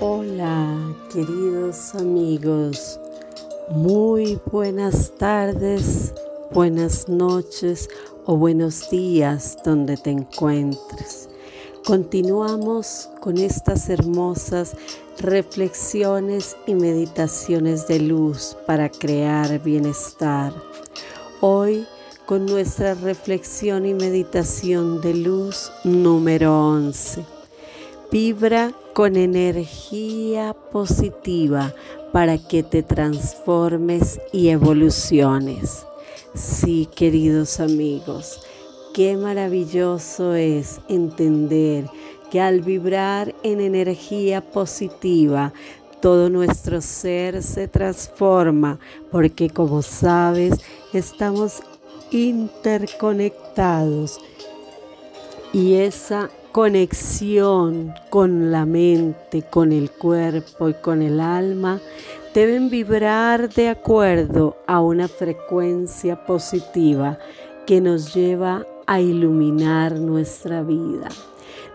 Hola, queridos amigos. Muy buenas tardes, buenas noches o buenos días donde te encuentres. Continuamos con estas hermosas reflexiones y meditaciones de luz para crear bienestar. Hoy con nuestra reflexión y meditación de luz número 11. Vibra con energía positiva para que te transformes y evoluciones. Sí, queridos amigos, qué maravilloso es entender que al vibrar en energía positiva, todo nuestro ser se transforma porque como sabes, estamos interconectados y esa conexión con la mente, con el cuerpo y con el alma deben vibrar de acuerdo a una frecuencia positiva que nos lleva a iluminar nuestra vida.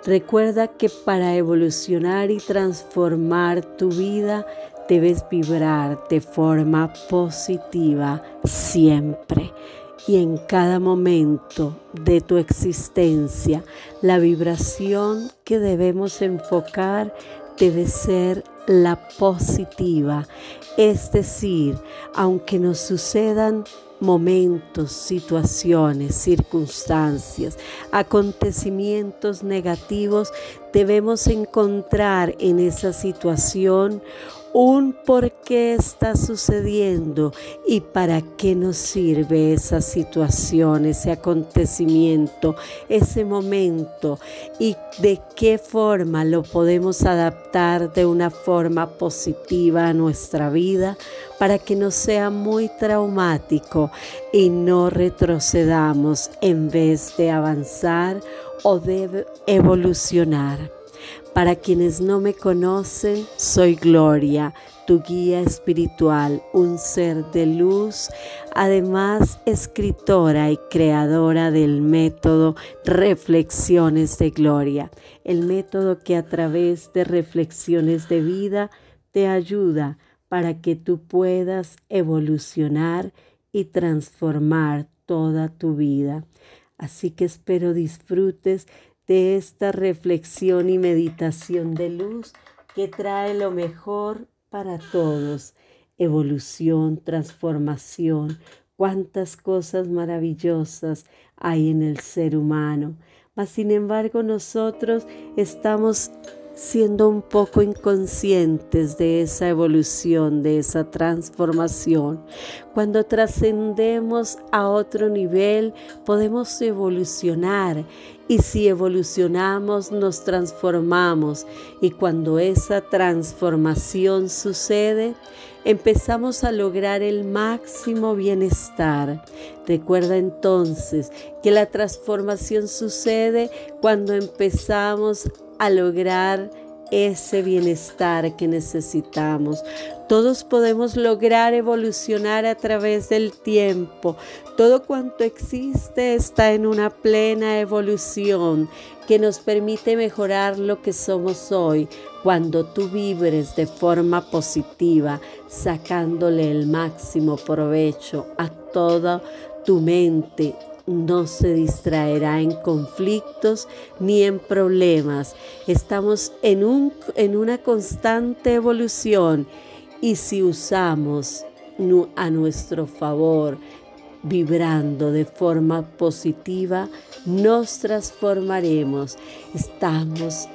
Recuerda que para evolucionar y transformar tu vida debes vibrar de forma positiva siempre y en cada momento de tu existencia. La vibración que debemos enfocar debe ser la positiva, es decir, aunque nos sucedan momentos, situaciones, circunstancias, acontecimientos negativos, debemos encontrar en esa situación un por qué está sucediendo y para qué nos sirve esa situación, ese acontecimiento, ese momento y de qué forma lo podemos adaptar de una forma positiva a nuestra vida para que no sea muy traumático y no retrocedamos en vez de avanzar o de evolucionar. Para quienes no me conocen, soy Gloria, tu guía espiritual, un ser de luz, además escritora y creadora del método Reflexiones de Gloria, el método que a través de reflexiones de vida te ayuda para que tú puedas evolucionar y transformar toda tu vida. Así que espero disfrutes de esta reflexión y meditación de luz que trae lo mejor para todos. Evolución, transformación, cuántas cosas maravillosas hay en el ser humano. Mas sin embargo nosotros estamos siendo un poco inconscientes de esa evolución, de esa transformación. Cuando trascendemos a otro nivel, podemos evolucionar y si evolucionamos, nos transformamos. Y cuando esa transformación sucede, empezamos a lograr el máximo bienestar. Recuerda entonces que la transformación sucede cuando empezamos a lograr ese bienestar que necesitamos. Todos podemos lograr evolucionar a través del tiempo. Todo cuanto existe está en una plena evolución que nos permite mejorar lo que somos hoy cuando tú vibres de forma positiva, sacándole el máximo provecho a toda tu mente, no se distraerá en conflictos ni en problemas. Estamos en, un, en una constante evolución y si usamos a nuestro favor, vibrando de forma positiva, nos transformaremos. Estamos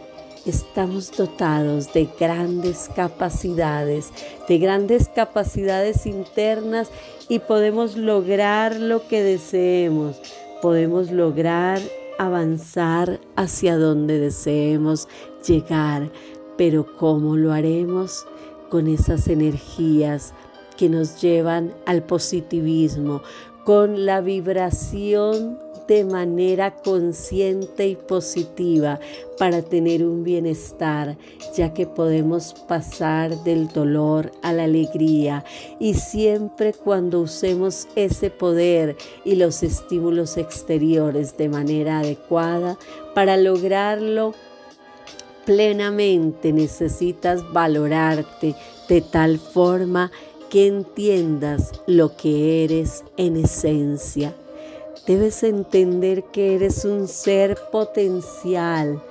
estamos dotados de grandes capacidades, de grandes capacidades internas y podemos lograr lo que deseemos. Podemos lograr avanzar hacia donde deseemos llegar, pero ¿cómo lo haremos? Con esas energías que nos llevan al positivismo, con la vibración de manera consciente y positiva para tener un bienestar, ya que podemos pasar del dolor a la alegría y siempre cuando usemos ese poder y los estímulos exteriores de manera adecuada para lograrlo, plenamente necesitas valorarte de tal forma que entiendas lo que eres en esencia. Debes entender que eres un ser potencial,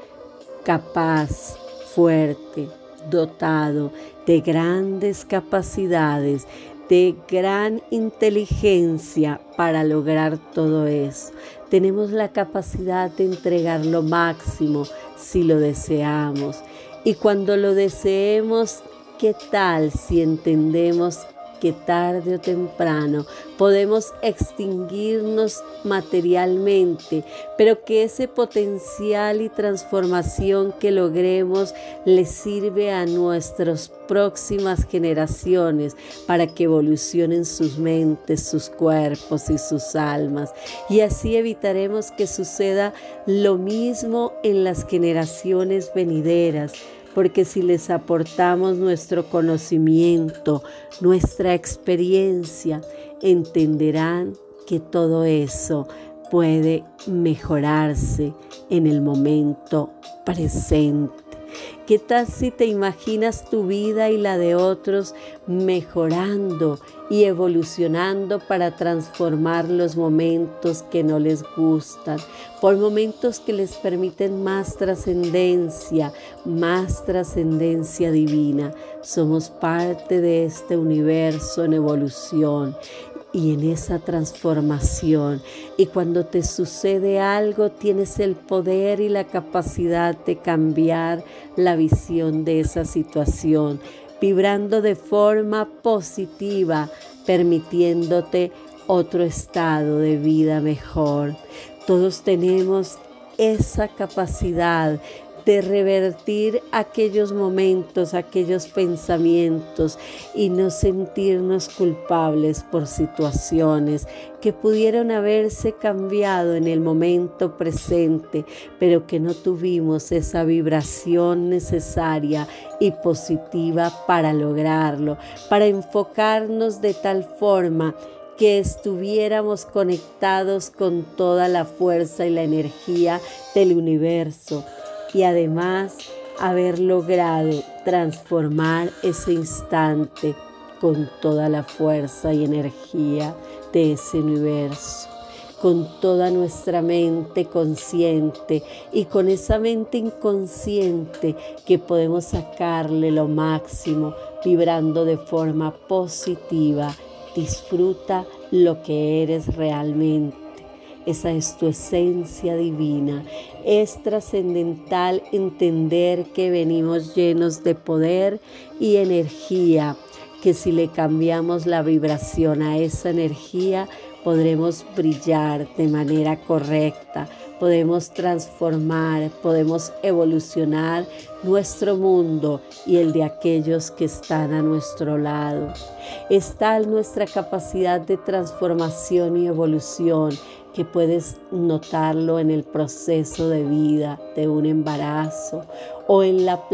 capaz, fuerte, dotado de grandes capacidades, de gran inteligencia para lograr todo eso. Tenemos la capacidad de entregar lo máximo si lo deseamos. Y cuando lo deseemos, ¿qué tal si entendemos que tarde o temprano podemos extinguirnos materialmente, pero que ese potencial y transformación que logremos le sirve a nuestras próximas generaciones para que evolucionen sus mentes, sus cuerpos y sus almas. Y así evitaremos que suceda lo mismo en las generaciones venideras porque si les aportamos nuestro conocimiento, nuestra experiencia, entenderán que todo eso puede mejorarse en el momento presente. ¿Qué tal si te imaginas tu vida y la de otros mejorando y evolucionando para transformar los momentos que no les gustan, por momentos que les permiten más trascendencia, más trascendencia divina? Somos parte de este universo en evolución y en esa transformación. Y cuando te sucede algo, tienes el poder y la capacidad de cambiar la visión de esa situación, vibrando de forma positiva, permitiéndote otro estado de vida mejor. Todos tenemos esa capacidad de revertir aquellos momentos, aquellos pensamientos y no sentirnos culpables por situaciones que pudieron haberse cambiado en el momento presente, pero que no tuvimos esa vibración necesaria y positiva para lograrlo, para enfocarnos de tal forma que estuviéramos conectados con toda la fuerza y la energía del universo y además haber logrado transformar ese instante con toda la fuerza y energía de ese universo, con toda nuestra mente consciente y con esa mente inconsciente que podemos sacarle lo máximo vibrando de forma positiva. Disfruta lo que eres realmente esa es tu esencia divina. Es trascendental entender que venimos llenos de poder y energía, que si le cambiamos la vibración a esa energía, podremos brillar de manera correcta, podemos transformar, podemos evolucionar nuestro mundo y el de aquellos que están a nuestro lado. Está nuestra capacidad de transformación y evolución que puedes notarlo en el proceso de vida de un embarazo o en la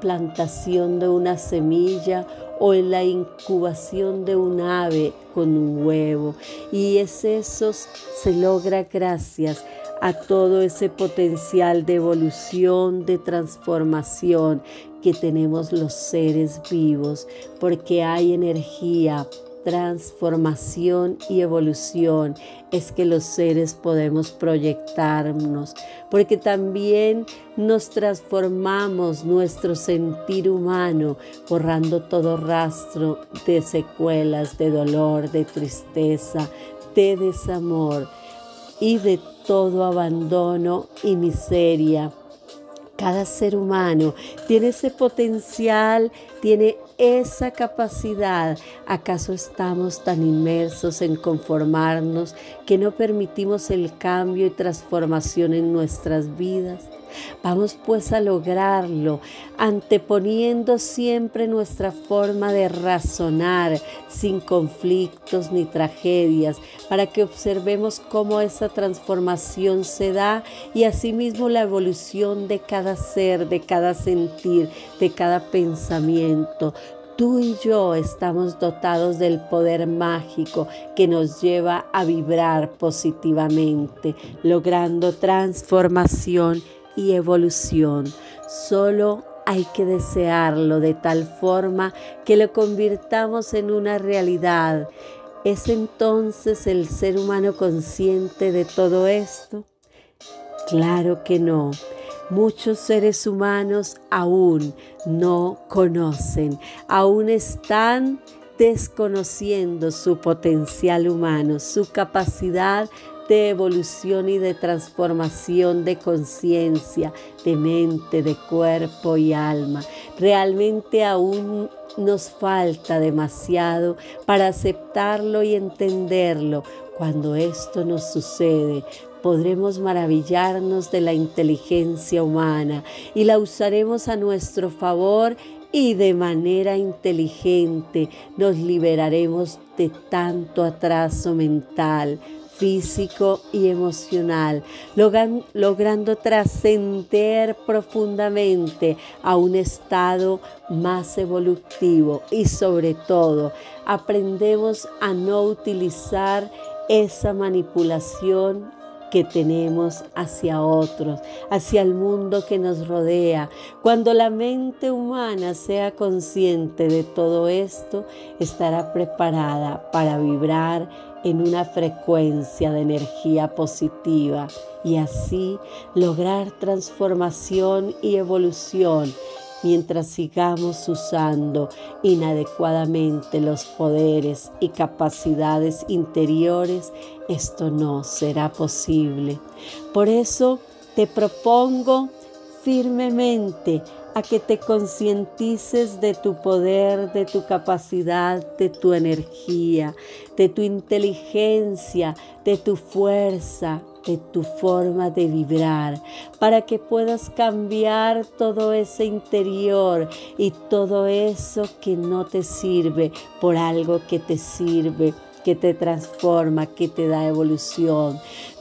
plantación de una semilla o en la incubación de un ave con un huevo. Y es eso se logra gracias a todo ese potencial de evolución, de transformación que tenemos los seres vivos, porque hay energía transformación y evolución es que los seres podemos proyectarnos, porque también nos transformamos nuestro sentir humano, borrando todo rastro de secuelas, de dolor, de tristeza, de desamor y de todo abandono y miseria. Cada ser humano tiene ese potencial, tiene esa capacidad? ¿Acaso estamos tan inmersos en conformarnos que no permitimos el cambio y transformación en nuestras vidas? Vamos pues a lograrlo, anteponiendo siempre nuestra forma de razonar sin conflictos ni tragedias, para que observemos cómo esa transformación se da y asimismo la evolución de cada ser, de cada sentir, de cada pensamiento. Tú y yo estamos dotados del poder mágico que nos lleva a vibrar positivamente, logrando transformación y evolución. Solo hay que desearlo de tal forma que lo convirtamos en una realidad. ¿Es entonces el ser humano consciente de todo esto? Claro que no. Muchos seres humanos aún no conocen, aún están desconociendo su potencial humano, su capacidad de evolución y de transformación de conciencia, de mente, de cuerpo y alma. Realmente aún nos falta demasiado para aceptarlo y entenderlo. Cuando esto nos sucede, podremos maravillarnos de la inteligencia humana y la usaremos a nuestro favor y de manera inteligente nos liberaremos de tanto atraso mental, físico y emocional, logrando trascender profundamente a un estado más evolutivo y sobre todo aprendemos a no utilizar esa manipulación que tenemos hacia otros, hacia el mundo que nos rodea. Cuando la mente humana sea consciente de todo esto, estará preparada para vibrar en una frecuencia de energía positiva y así lograr transformación y evolución mientras sigamos usando inadecuadamente los poderes y capacidades interiores, esto no será posible. Por eso te propongo firmemente a que te concientices de tu poder, de tu capacidad, de tu energía, de tu inteligencia, de tu fuerza, de tu forma de vibrar, para que puedas cambiar todo ese interior y todo eso que no te sirve por algo que te sirve, que te transforma, que te da evolución.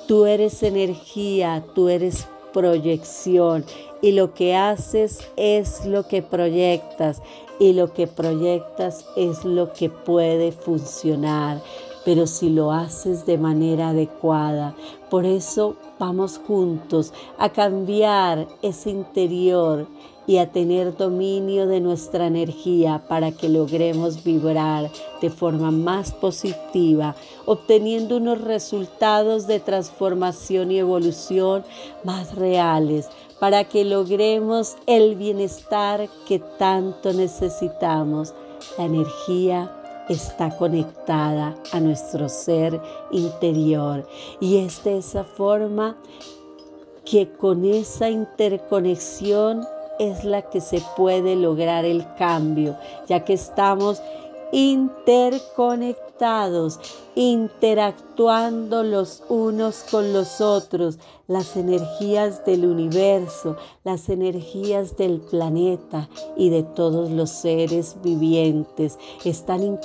Tú eres energía, tú eres proyección y lo que haces es lo que proyectas y lo que proyectas es lo que puede funcionar pero si lo haces de manera adecuada. Por eso vamos juntos a cambiar ese interior y a tener dominio de nuestra energía para que logremos vibrar de forma más positiva, obteniendo unos resultados de transformación y evolución más reales, para que logremos el bienestar que tanto necesitamos, la energía está conectada a nuestro ser interior. Y es de esa forma que con esa interconexión es la que se puede lograr el cambio, ya que estamos interconectados, interactuando los unos con los otros, las energías del universo, las energías del planeta y de todos los seres vivientes. Están,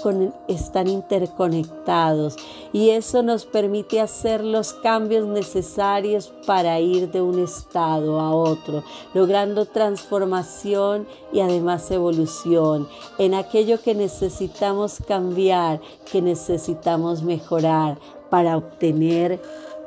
están interconectados y eso nos permite hacer los cambios necesarios para ir de un estado a otro, logrando transformación y además evolución en aquello que necesitamos cambiar, que necesitamos mejorar para obtener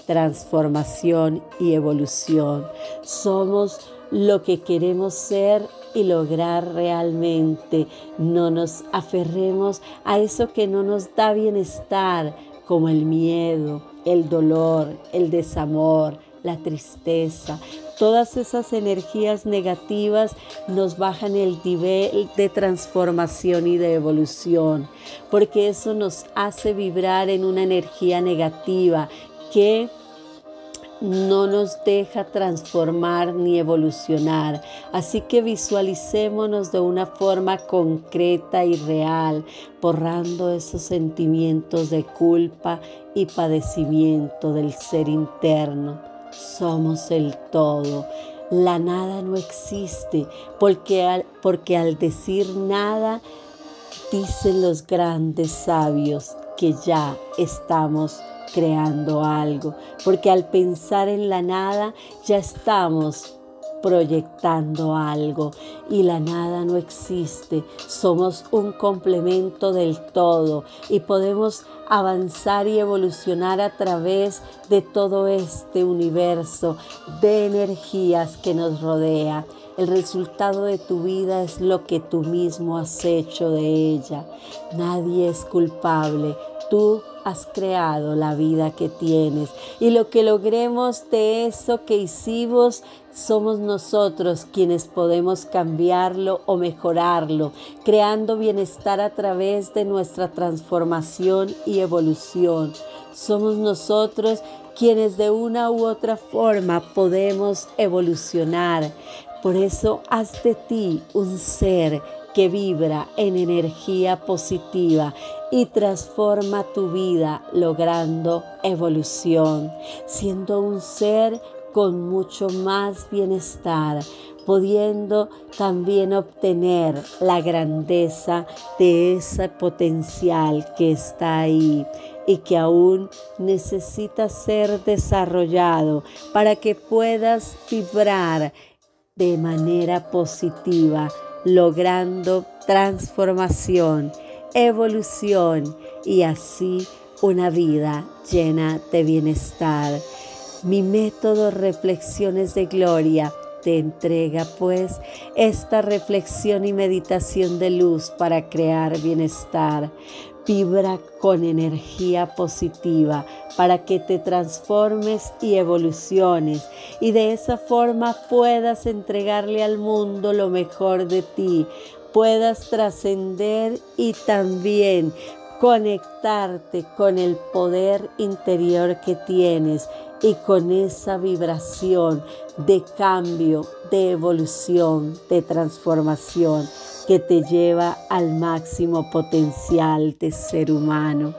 transformación y evolución. Somos lo que queremos ser y lograr realmente. No nos aferremos a eso que no nos da bienestar, como el miedo, el dolor, el desamor, la tristeza. Todas esas energías negativas nos bajan el nivel de transformación y de evolución, porque eso nos hace vibrar en una energía negativa que no nos deja transformar ni evolucionar. Así que visualicémonos de una forma concreta y real, borrando esos sentimientos de culpa y padecimiento del ser interno. Somos el todo. La nada no existe porque al, porque al decir nada, dicen los grandes sabios que ya estamos creando algo, porque al pensar en la nada ya estamos proyectando algo y la nada no existe. Somos un complemento del todo y podemos avanzar y evolucionar a través de todo este universo de energías que nos rodea. El resultado de tu vida es lo que tú mismo has hecho de ella. Nadie es culpable. Tú has creado la vida que tienes y lo que logremos de eso que hicimos somos nosotros quienes podemos cambiarlo o mejorarlo, creando bienestar a través de nuestra transformación y evolución. Somos nosotros quienes de una u otra forma podemos evolucionar. Por eso haz de ti un ser que vibra en energía positiva y transforma tu vida logrando evolución, siendo un ser con mucho más bienestar, pudiendo también obtener la grandeza de ese potencial que está ahí y que aún necesita ser desarrollado para que puedas vibrar de manera positiva, logrando transformación, evolución y así una vida llena de bienestar. Mi método Reflexiones de Gloria te entrega pues esta reflexión y meditación de luz para crear bienestar. Vibra con energía positiva para que te transformes y evoluciones y de esa forma puedas entregarle al mundo lo mejor de ti, puedas trascender y también conectarte con el poder interior que tienes y con esa vibración de cambio, de evolución, de transformación que te lleva al máximo potencial de ser humano.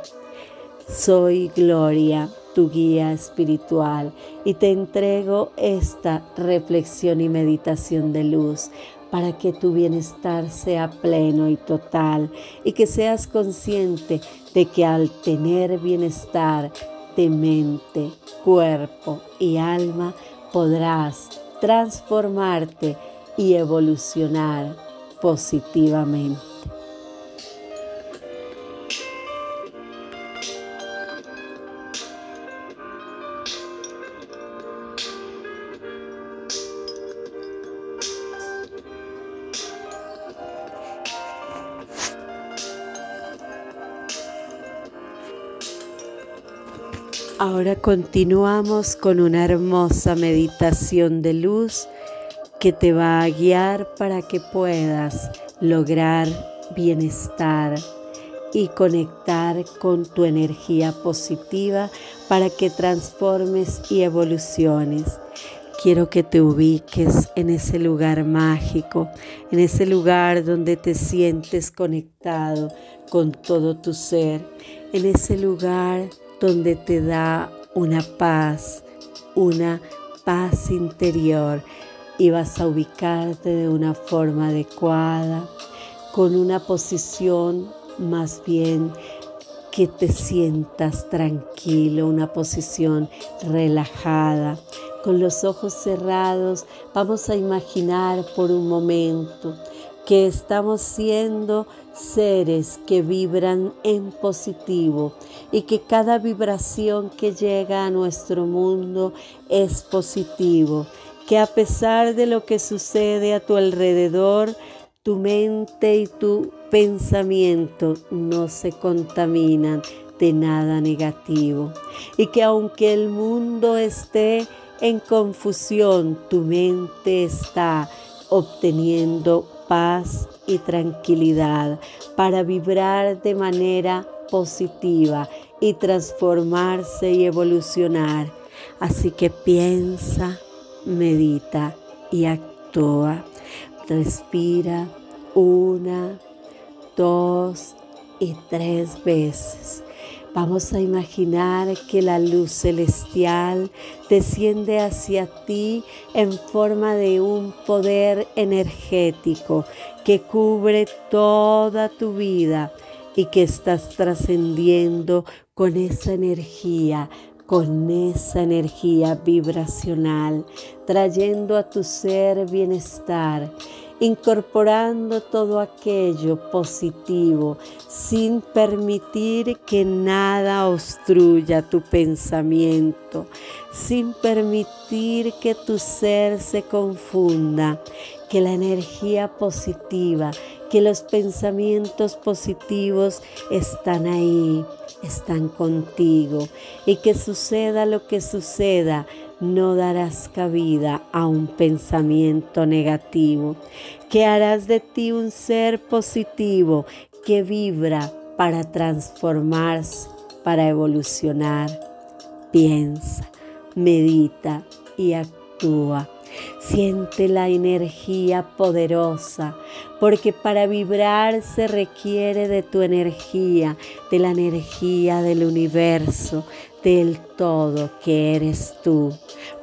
Soy Gloria, tu guía espiritual, y te entrego esta reflexión y meditación de luz para que tu bienestar sea pleno y total y que seas consciente de que al tener bienestar de mente, cuerpo y alma podrás transformarte y evolucionar positivamente. Ahora continuamos con una hermosa meditación de luz que te va a guiar para que puedas lograr bienestar y conectar con tu energía positiva para que transformes y evoluciones. Quiero que te ubiques en ese lugar mágico, en ese lugar donde te sientes conectado con todo tu ser, en ese lugar donde te da una paz, una paz interior y vas a ubicarte de una forma adecuada, con una posición más bien que te sientas tranquilo, una posición relajada. Con los ojos cerrados vamos a imaginar por un momento que estamos siendo seres que vibran en positivo y que cada vibración que llega a nuestro mundo es positivo, que a pesar de lo que sucede a tu alrededor, tu mente y tu pensamiento no se contaminan de nada negativo y que aunque el mundo esté en confusión, tu mente está obteniendo paz y tranquilidad para vibrar de manera positiva y transformarse y evolucionar. Así que piensa, medita y actúa. Respira una, dos y tres veces. Vamos a imaginar que la luz celestial desciende hacia ti en forma de un poder energético que cubre toda tu vida y que estás trascendiendo con esa energía, con esa energía vibracional, trayendo a tu ser bienestar incorporando todo aquello positivo sin permitir que nada obstruya tu pensamiento, sin permitir que tu ser se confunda, que la energía positiva, que los pensamientos positivos están ahí, están contigo. Y que suceda lo que suceda, no darás cabida a un pensamiento negativo, que harás de ti un ser positivo que vibra para transformarse, para evolucionar. Piensa, medita y actúa. Siente la energía poderosa, porque para vibrar se requiere de tu energía, de la energía del universo, del todo que eres tú,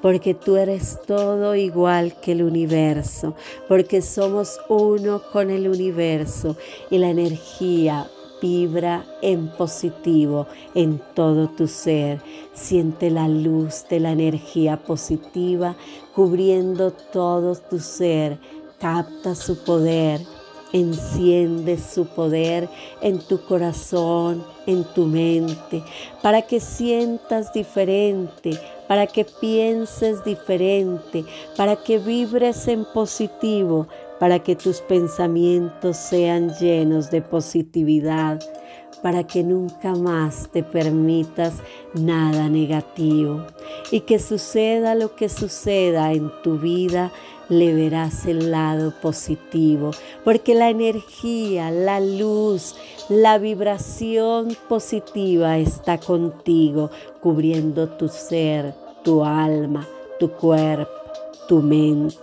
porque tú eres todo igual que el universo, porque somos uno con el universo y la energía vibra en positivo en todo tu ser. Siente la luz de la energía positiva cubriendo todo tu ser. Capta su poder. Enciende su poder en tu corazón, en tu mente, para que sientas diferente, para que pienses diferente, para que vibres en positivo, para que tus pensamientos sean llenos de positividad, para que nunca más te permitas nada negativo y que suceda lo que suceda en tu vida, le verás el lado positivo, porque la energía, la luz, la vibración positiva está contigo, cubriendo tu ser, tu alma, tu cuerpo, tu mente.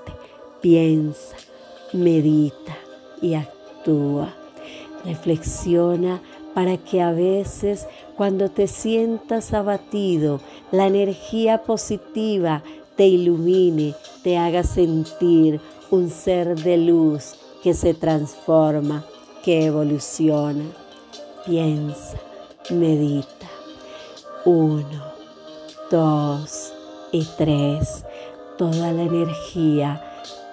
Piensa, medita y actúa. Reflexiona para que a veces cuando te sientas abatido, la energía positiva te ilumine, te haga sentir un ser de luz que se transforma, que evoluciona. Piensa, medita. Uno, dos y tres. Toda la energía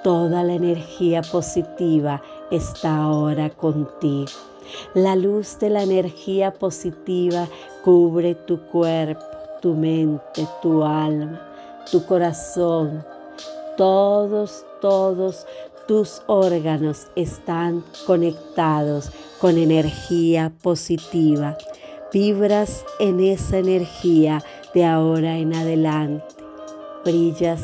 Toda la energía positiva está ahora contigo. La luz de la energía positiva cubre tu cuerpo, tu mente, tu alma, tu corazón. Todos, todos tus órganos están conectados con energía positiva. Vibras en esa energía de ahora en adelante. Brillas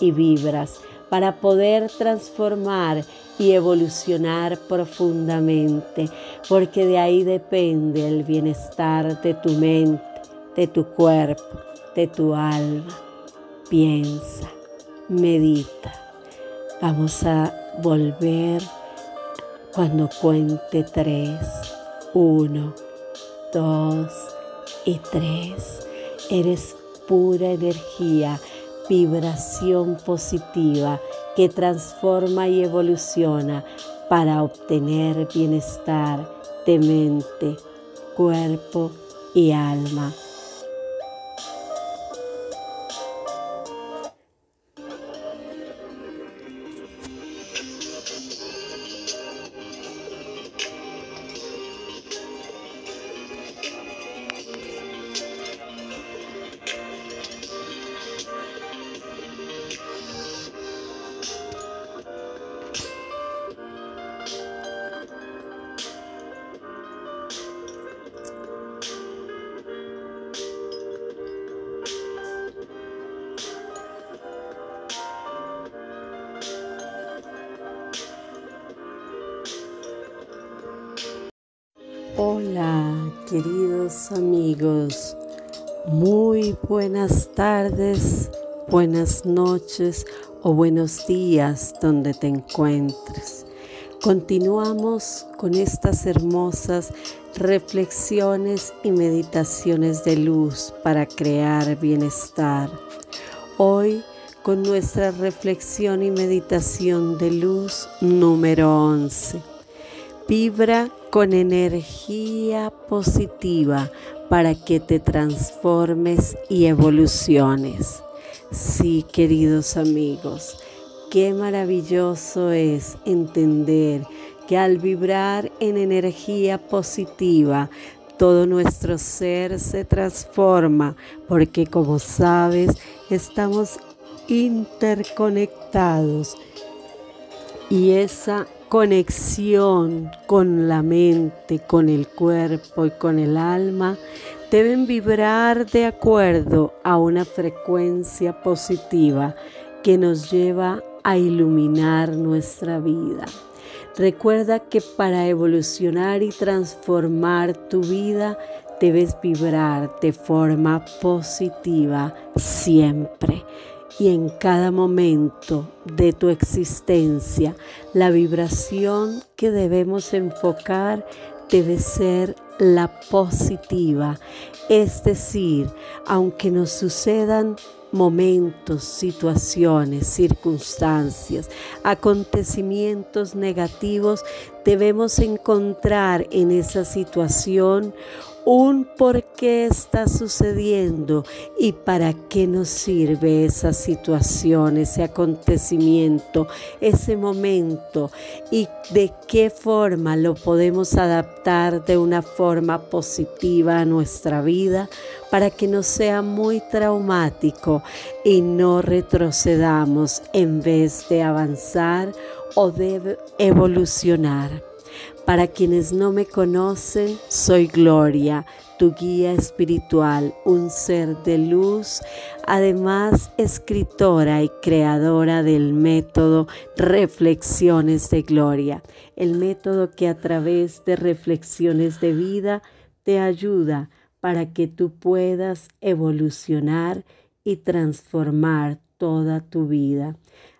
y vibras para poder transformar y evolucionar profundamente, porque de ahí depende el bienestar de tu mente, de tu cuerpo, de tu alma. Piensa, medita. Vamos a volver cuando cuente tres. Uno, dos y tres. Eres pura energía vibración positiva que transforma y evoluciona para obtener bienestar de mente, cuerpo y alma. Buenas tardes, buenas noches o buenos días donde te encuentres. Continuamos con estas hermosas reflexiones y meditaciones de luz para crear bienestar. Hoy con nuestra reflexión y meditación de luz número 11. Vibra con energía positiva para que te transformes y evoluciones. Sí, queridos amigos, qué maravilloso es entender que al vibrar en energía positiva, todo nuestro ser se transforma porque como sabes, estamos interconectados y esa conexión con la mente, con el cuerpo y con el alma deben vibrar de acuerdo a una frecuencia positiva que nos lleva a iluminar nuestra vida. Recuerda que para evolucionar y transformar tu vida debes vibrar de forma positiva siempre y en cada momento de tu existencia. La vibración que debemos enfocar debe ser la positiva, es decir, aunque nos sucedan momentos, situaciones, circunstancias, acontecimientos negativos, debemos encontrar en esa situación un por qué está sucediendo y para qué nos sirve esa situación, ese acontecimiento, ese momento y de qué forma lo podemos adaptar de una forma positiva a nuestra vida para que no sea muy traumático y no retrocedamos en vez de avanzar o de evolucionar. Para quienes no me conocen, soy Gloria, tu guía espiritual, un ser de luz, además escritora y creadora del método Reflexiones de Gloria, el método que a través de reflexiones de vida te ayuda para que tú puedas evolucionar y transformar toda tu vida.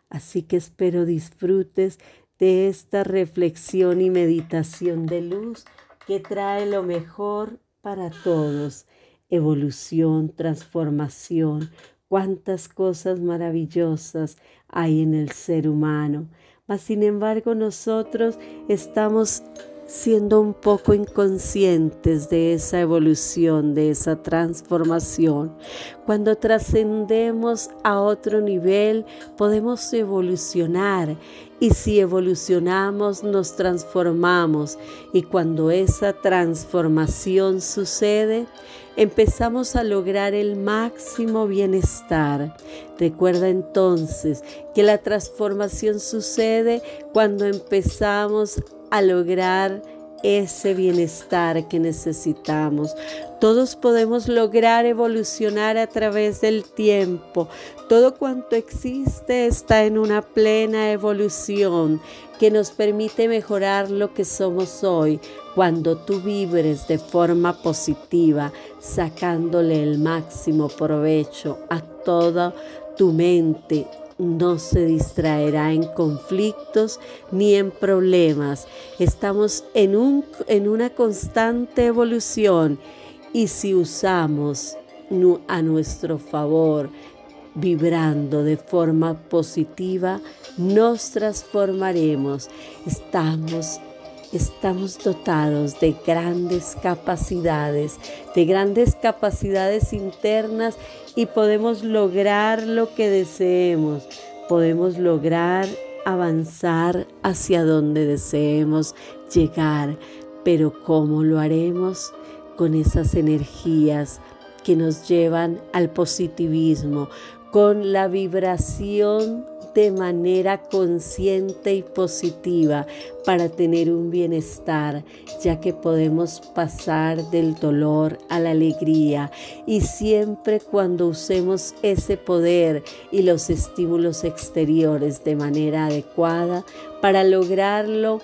Así que espero disfrutes de esta reflexión y meditación de luz que trae lo mejor para todos. Evolución, transformación, cuántas cosas maravillosas hay en el ser humano. Mas sin embargo nosotros estamos siendo un poco inconscientes de esa evolución, de esa transformación. Cuando trascendemos a otro nivel, podemos evolucionar y si evolucionamos, nos transformamos. Y cuando esa transformación sucede, empezamos a lograr el máximo bienestar. Recuerda entonces que la transformación sucede cuando empezamos a lograr ese bienestar que necesitamos. Todos podemos lograr evolucionar a través del tiempo. Todo cuanto existe está en una plena evolución que nos permite mejorar lo que somos hoy cuando tú vibres de forma positiva, sacándole el máximo provecho a toda tu mente, no se distraerá en conflictos ni en problemas. Estamos en, un, en una constante evolución y si usamos a nuestro favor, vibrando de forma positiva, nos transformaremos. Estamos estamos dotados de grandes capacidades, de grandes capacidades internas y podemos lograr lo que deseemos, podemos lograr avanzar hacia donde deseemos llegar, pero ¿cómo lo haremos? Con esas energías que nos llevan al positivismo, con la vibración de manera consciente y positiva para tener un bienestar, ya que podemos pasar del dolor a la alegría y siempre cuando usemos ese poder y los estímulos exteriores de manera adecuada para lograrlo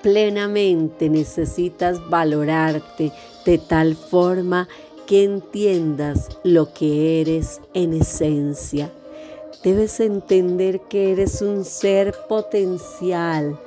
plenamente necesitas valorarte de tal forma que entiendas lo que eres en esencia. Debes entender que eres un ser potencial,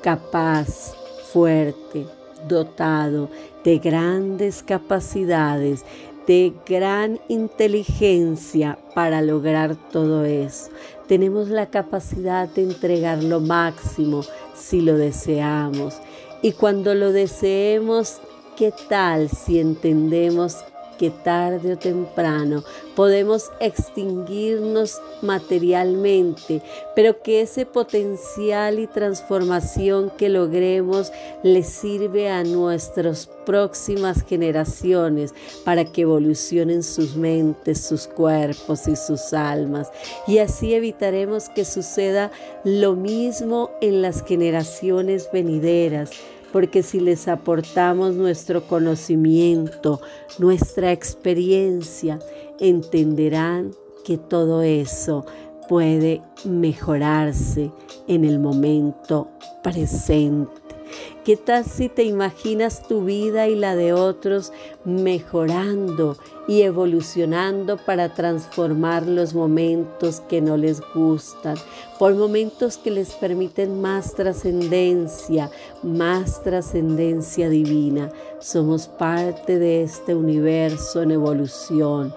capaz, fuerte, dotado de grandes capacidades, de gran inteligencia para lograr todo eso. Tenemos la capacidad de entregar lo máximo si lo deseamos. Y cuando lo deseemos, ¿qué tal si entendemos que tarde o temprano podemos extinguirnos materialmente, pero que ese potencial y transformación que logremos le sirve a nuestras próximas generaciones para que evolucionen sus mentes, sus cuerpos y sus almas. Y así evitaremos que suceda lo mismo en las generaciones venideras porque si les aportamos nuestro conocimiento, nuestra experiencia, entenderán que todo eso puede mejorarse en el momento presente. ¿Qué tal si te imaginas tu vida y la de otros mejorando y evolucionando para transformar los momentos que no les gustan, por momentos que les permiten más trascendencia, más trascendencia divina? Somos parte de este universo en evolución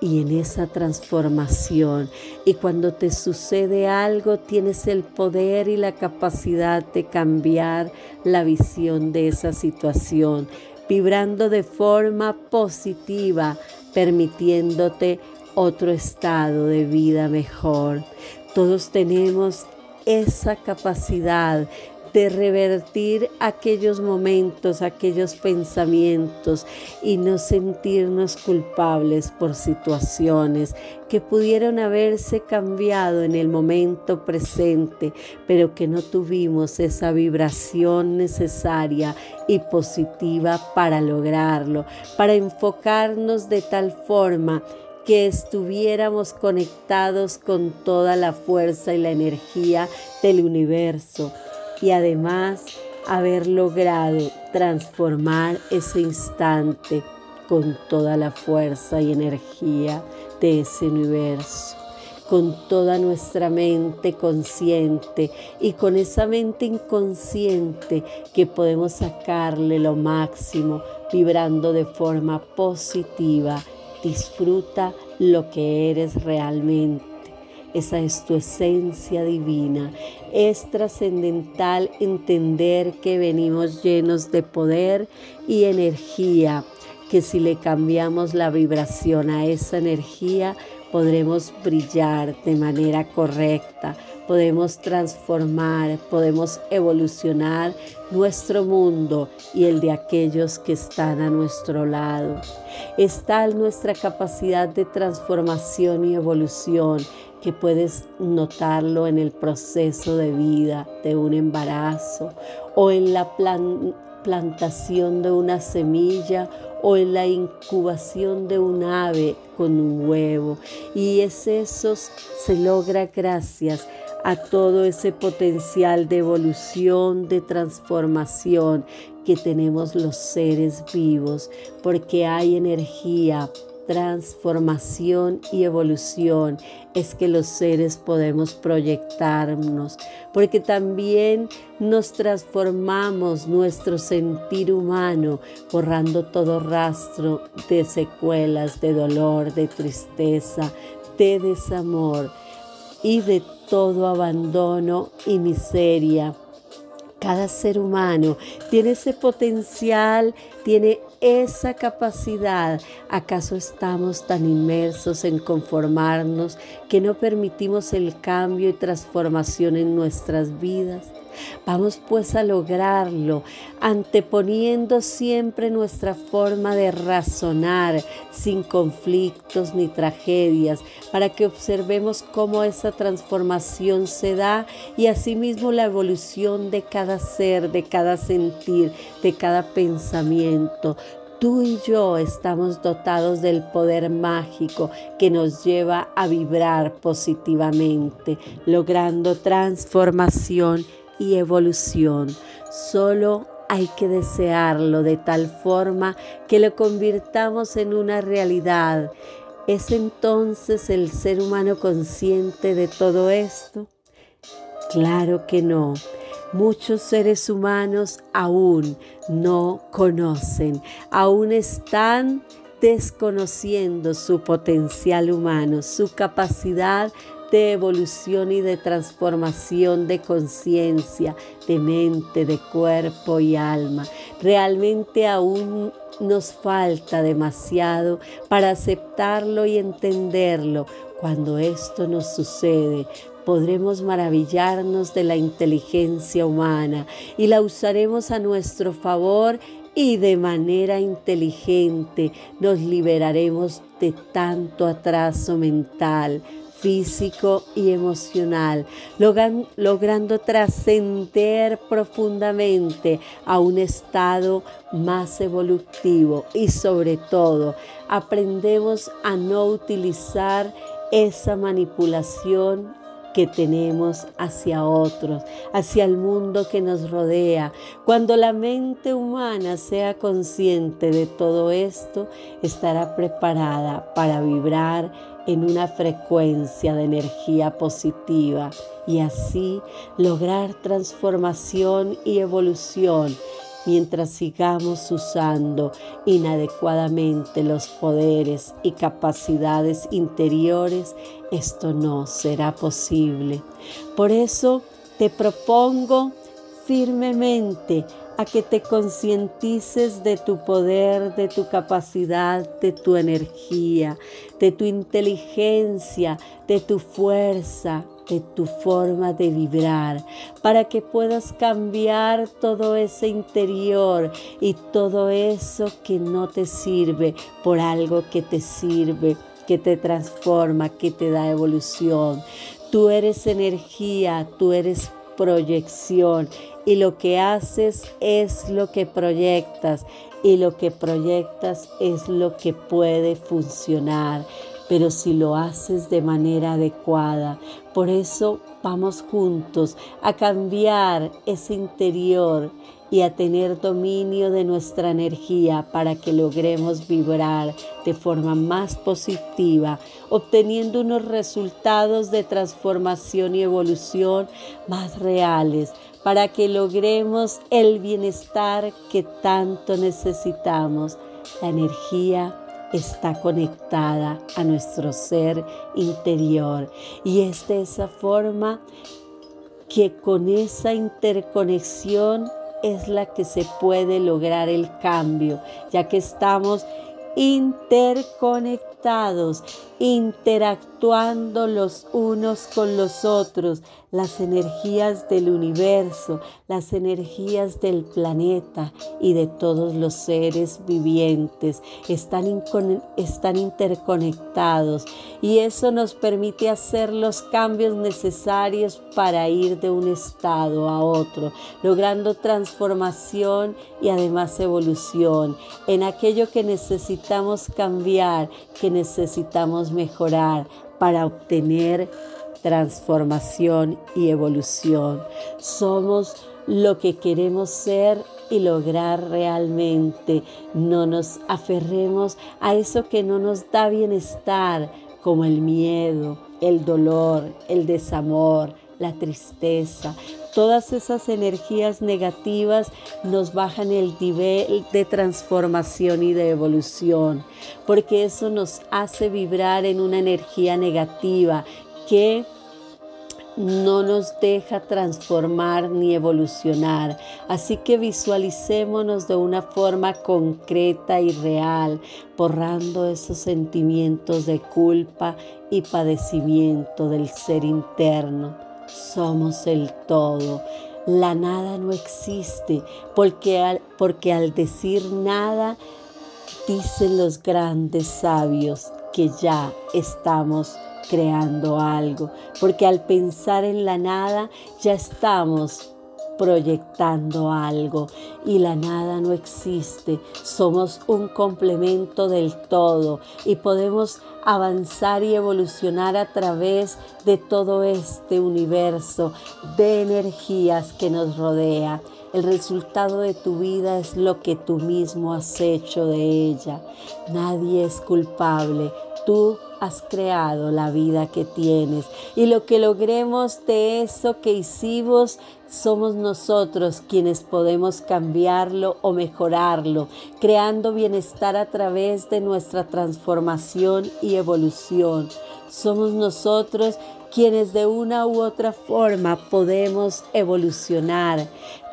y en esa transformación. Y cuando te sucede algo, tienes el poder y la capacidad de cambiar la visión de esa situación, vibrando de forma positiva, permitiéndote otro estado de vida mejor. Todos tenemos esa capacidad de revertir aquellos momentos, aquellos pensamientos y no sentirnos culpables por situaciones que pudieron haberse cambiado en el momento presente, pero que no tuvimos esa vibración necesaria y positiva para lograrlo, para enfocarnos de tal forma que estuviéramos conectados con toda la fuerza y la energía del universo y además haber logrado transformar ese instante con toda la fuerza y energía de ese universo, con toda nuestra mente consciente y con esa mente inconsciente que podemos sacarle lo máximo vibrando de forma positiva. Disfruta lo que eres realmente esa es tu esencia divina. Es trascendental entender que venimos llenos de poder y energía, que si le cambiamos la vibración a esa energía, podremos brillar de manera correcta, podemos transformar, podemos evolucionar nuestro mundo y el de aquellos que están a nuestro lado. Está nuestra capacidad de transformación y evolución que puedes notarlo en el proceso de vida de un embarazo o en la plantación de una semilla o en la incubación de un ave con un huevo. Y es eso se logra gracias a todo ese potencial de evolución, de transformación que tenemos los seres vivos, porque hay energía transformación y evolución es que los seres podemos proyectarnos, porque también nos transformamos nuestro sentir humano, borrando todo rastro de secuelas, de dolor, de tristeza, de desamor y de todo abandono y miseria. Cada ser humano tiene ese potencial, tiene esa capacidad. ¿Acaso estamos tan inmersos en conformarnos que no permitimos el cambio y transformación en nuestras vidas? Vamos pues a lograrlo, anteponiendo siempre nuestra forma de razonar sin conflictos ni tragedias, para que observemos cómo esa transformación se da y asimismo la evolución de cada ser, de cada sentir, de cada pensamiento. Tú y yo estamos dotados del poder mágico que nos lleva a vibrar positivamente, logrando transformación y evolución. Solo hay que desearlo de tal forma que lo convirtamos en una realidad. ¿Es entonces el ser humano consciente de todo esto? Claro que no. Muchos seres humanos aún no conocen, aún están desconociendo su potencial humano, su capacidad de evolución y de transformación de conciencia, de mente, de cuerpo y alma. Realmente aún nos falta demasiado para aceptarlo y entenderlo. Cuando esto nos sucede, podremos maravillarnos de la inteligencia humana y la usaremos a nuestro favor y de manera inteligente nos liberaremos de tanto atraso mental, físico y emocional, logrando trascender profundamente a un estado más evolutivo y sobre todo aprendemos a no utilizar esa manipulación que tenemos hacia otros, hacia el mundo que nos rodea. Cuando la mente humana sea consciente de todo esto, estará preparada para vibrar en una frecuencia de energía positiva y así lograr transformación y evolución mientras sigamos usando inadecuadamente los poderes y capacidades interiores, esto no será posible. Por eso te propongo firmemente a que te concientices de tu poder, de tu capacidad, de tu energía, de tu inteligencia, de tu fuerza, de tu forma de vibrar, para que puedas cambiar todo ese interior y todo eso que no te sirve por algo que te sirve, que te transforma, que te da evolución. Tú eres energía, tú eres proyección y lo que haces es lo que proyectas y lo que proyectas es lo que puede funcionar pero si lo haces de manera adecuada. Por eso vamos juntos a cambiar ese interior y a tener dominio de nuestra energía para que logremos vibrar de forma más positiva, obteniendo unos resultados de transformación y evolución más reales, para que logremos el bienestar que tanto necesitamos, la energía está conectada a nuestro ser interior y es de esa forma que con esa interconexión es la que se puede lograr el cambio, ya que estamos interconectados, interactuando los unos con los otros, las energías del universo, las energías del planeta y de todos los seres vivientes. Están, están interconectados y eso nos permite hacer los cambios necesarios para ir de un estado a otro, logrando transformación y además evolución. En aquello que necesitamos cambiar, que necesitamos mejorar para obtener transformación y evolución. Somos lo que queremos ser y lograr realmente. No nos aferremos a eso que no nos da bienestar, como el miedo, el dolor, el desamor, la tristeza. Todas esas energías negativas nos bajan el nivel de transformación y de evolución, porque eso nos hace vibrar en una energía negativa que no nos deja transformar ni evolucionar. Así que visualicémonos de una forma concreta y real, borrando esos sentimientos de culpa y padecimiento del ser interno. Somos el todo. La nada no existe porque al, porque al decir nada, dicen los grandes sabios que ya estamos creando algo, porque al pensar en la nada ya estamos proyectando algo y la nada no existe. Somos un complemento del todo y podemos avanzar y evolucionar a través de todo este universo de energías que nos rodea. El resultado de tu vida es lo que tú mismo has hecho de ella. Nadie es culpable. Tú has creado la vida que tienes y lo que logremos de eso que hicimos somos nosotros quienes podemos cambiarlo o mejorarlo, creando bienestar a través de nuestra transformación y evolución. Somos nosotros quienes de una u otra forma podemos evolucionar.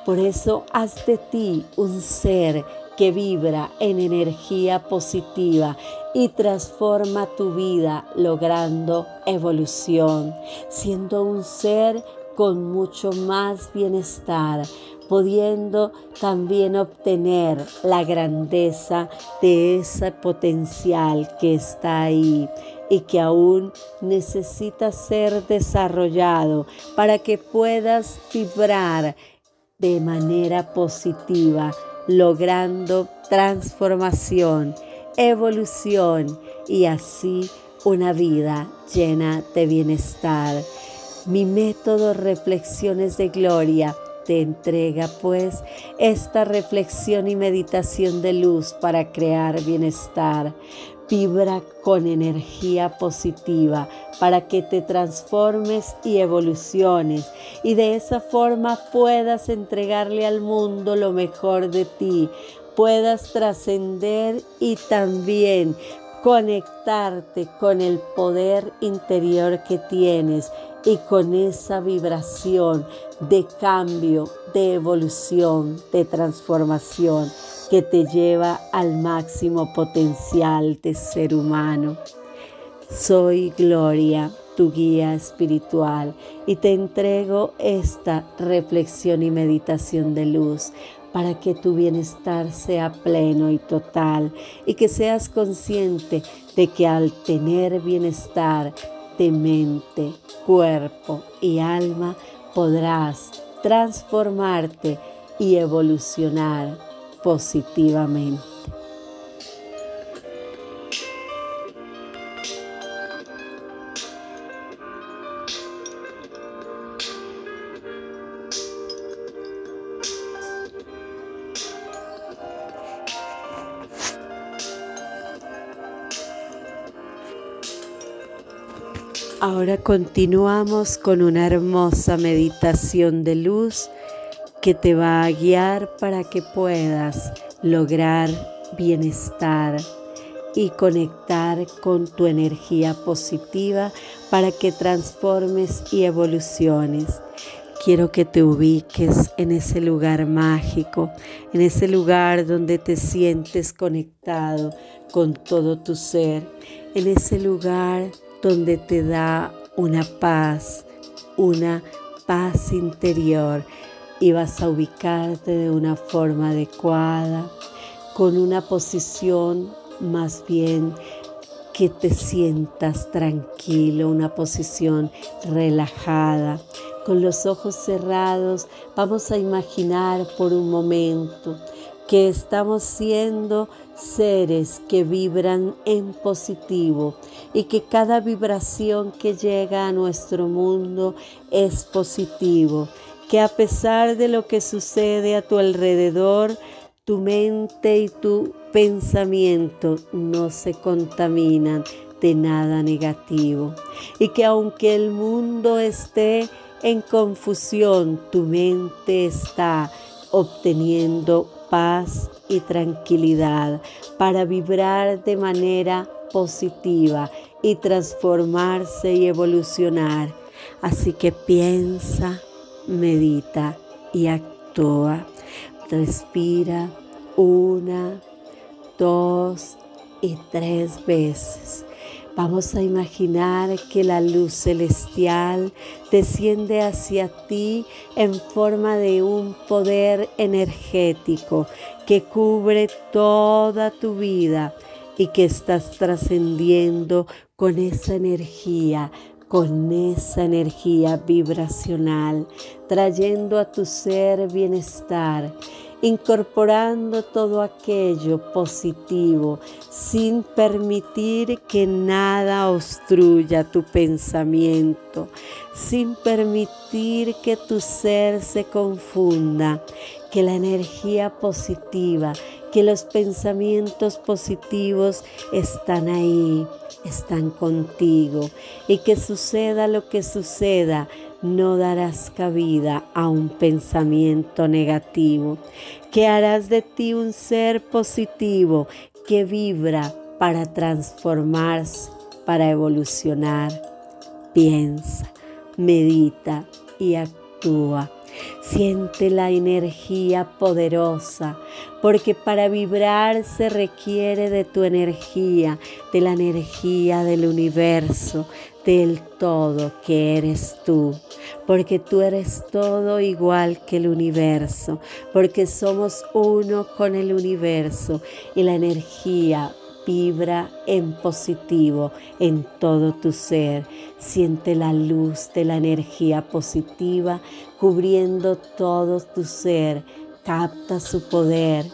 Por eso haz de ti un ser que vibra en energía positiva y transforma tu vida logrando evolución, siendo un ser con mucho más bienestar, pudiendo también obtener la grandeza de ese potencial que está ahí y que aún necesita ser desarrollado para que puedas vibrar de manera positiva, logrando transformación, evolución y así una vida llena de bienestar. Mi método Reflexiones de Gloria te entrega pues esta reflexión y meditación de luz para crear bienestar. Vibra con energía positiva para que te transformes y evoluciones. Y de esa forma puedas entregarle al mundo lo mejor de ti, puedas trascender y también conectarte con el poder interior que tienes y con esa vibración de cambio, de evolución, de transformación que te lleva al máximo potencial de ser humano. Soy Gloria, tu guía espiritual, y te entrego esta reflexión y meditación de luz para que tu bienestar sea pleno y total y que seas consciente de que al tener bienestar de mente, cuerpo y alma podrás transformarte y evolucionar positivamente. Ahora continuamos con una hermosa meditación de luz que te va a guiar para que puedas lograr bienestar y conectar con tu energía positiva para que transformes y evoluciones. Quiero que te ubiques en ese lugar mágico, en ese lugar donde te sientes conectado con todo tu ser, en ese lugar donde te da una paz, una paz interior y vas a ubicarte de una forma adecuada, con una posición más bien que te sientas tranquilo, una posición relajada. Con los ojos cerrados vamos a imaginar por un momento que estamos siendo seres que vibran en positivo y que cada vibración que llega a nuestro mundo es positivo, que a pesar de lo que sucede a tu alrededor, tu mente y tu pensamiento no se contaminan de nada negativo y que aunque el mundo esté en confusión, tu mente está obteniendo paz y tranquilidad para vibrar de manera positiva y transformarse y evolucionar. Así que piensa, medita y actúa. Respira una, dos y tres veces. Vamos a imaginar que la luz celestial desciende hacia ti en forma de un poder energético que cubre toda tu vida y que estás trascendiendo con esa energía, con esa energía vibracional, trayendo a tu ser bienestar incorporando todo aquello positivo sin permitir que nada obstruya tu pensamiento, sin permitir que tu ser se confunda, que la energía positiva, que los pensamientos positivos están ahí, están contigo y que suceda lo que suceda, no darás cabida a un pensamiento negativo, que harás de ti un ser positivo que vibra para transformarse, para evolucionar. Piensa, medita y actúa. Siente la energía poderosa, porque para vibrar se requiere de tu energía, de la energía del universo, del todo que eres tú, porque tú eres todo igual que el universo, porque somos uno con el universo y la energía vibra en positivo en todo tu ser. Siente la luz de la energía positiva cubriendo todo tu ser. Capta su poder.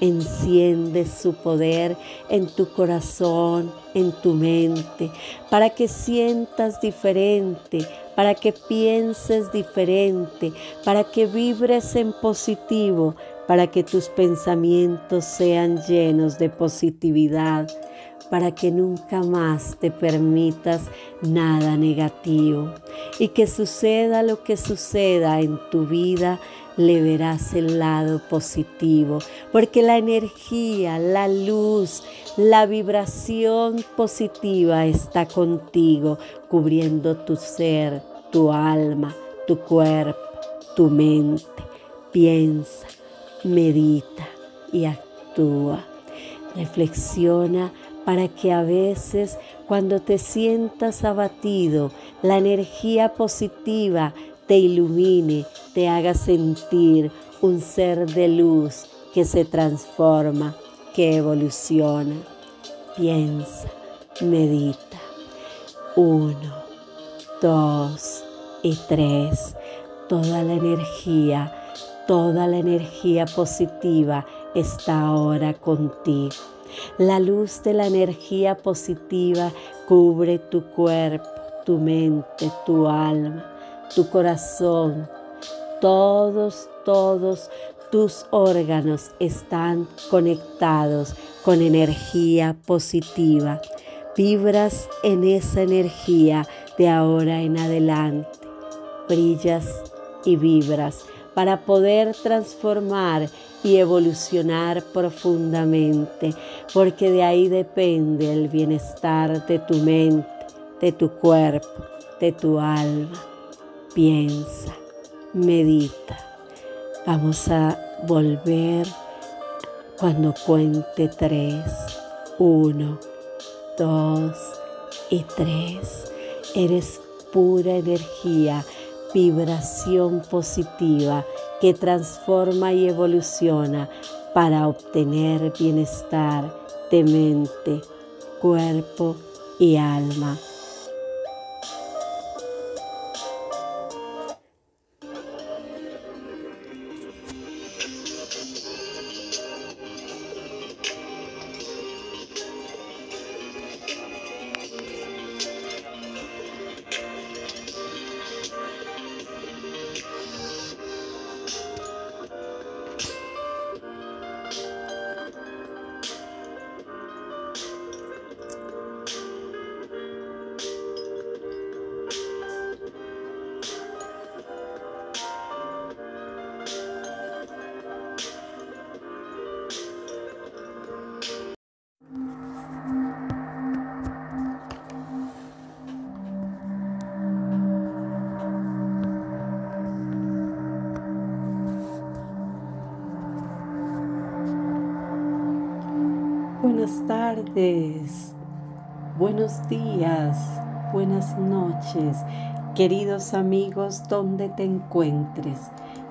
Enciende su poder en tu corazón, en tu mente, para que sientas diferente, para que pienses diferente, para que vibres en positivo, para que tus pensamientos sean llenos de positividad, para que nunca más te permitas nada negativo y que suceda lo que suceda en tu vida, le verás el lado positivo, porque la energía, la luz, la vibración positiva está contigo, cubriendo tu ser, tu alma, tu cuerpo, tu mente. Piensa, medita y actúa. Reflexiona para que a veces cuando te sientas abatido, la energía positiva te ilumine, te haga sentir un ser de luz que se transforma, que evoluciona. Piensa, medita. Uno, dos y tres. Toda la energía Toda la energía positiva está ahora contigo. La luz de la energía positiva cubre tu cuerpo, tu mente, tu alma, tu corazón. Todos, todos tus órganos están conectados con energía positiva. Vibras en esa energía de ahora en adelante. Brillas y vibras para poder transformar y evolucionar profundamente, porque de ahí depende el bienestar de tu mente, de tu cuerpo, de tu alma. Piensa, medita. Vamos a volver cuando cuente tres. Uno, dos y tres. Eres pura energía vibración positiva que transforma y evoluciona para obtener bienestar de mente, cuerpo y alma. Queridos amigos, donde te encuentres.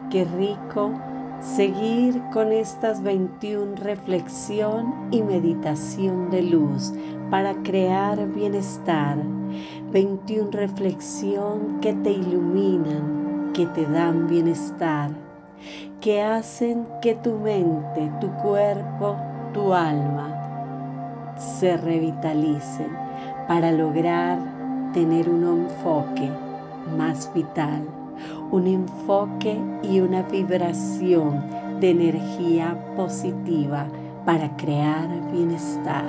Qué rico seguir con estas 21 reflexión y meditación de luz para crear bienestar. 21 reflexión que te iluminan, que te dan bienestar, que hacen que tu mente, tu cuerpo, tu alma se revitalicen para lograr tener un enfoque más vital, un enfoque y una vibración de energía positiva para crear bienestar.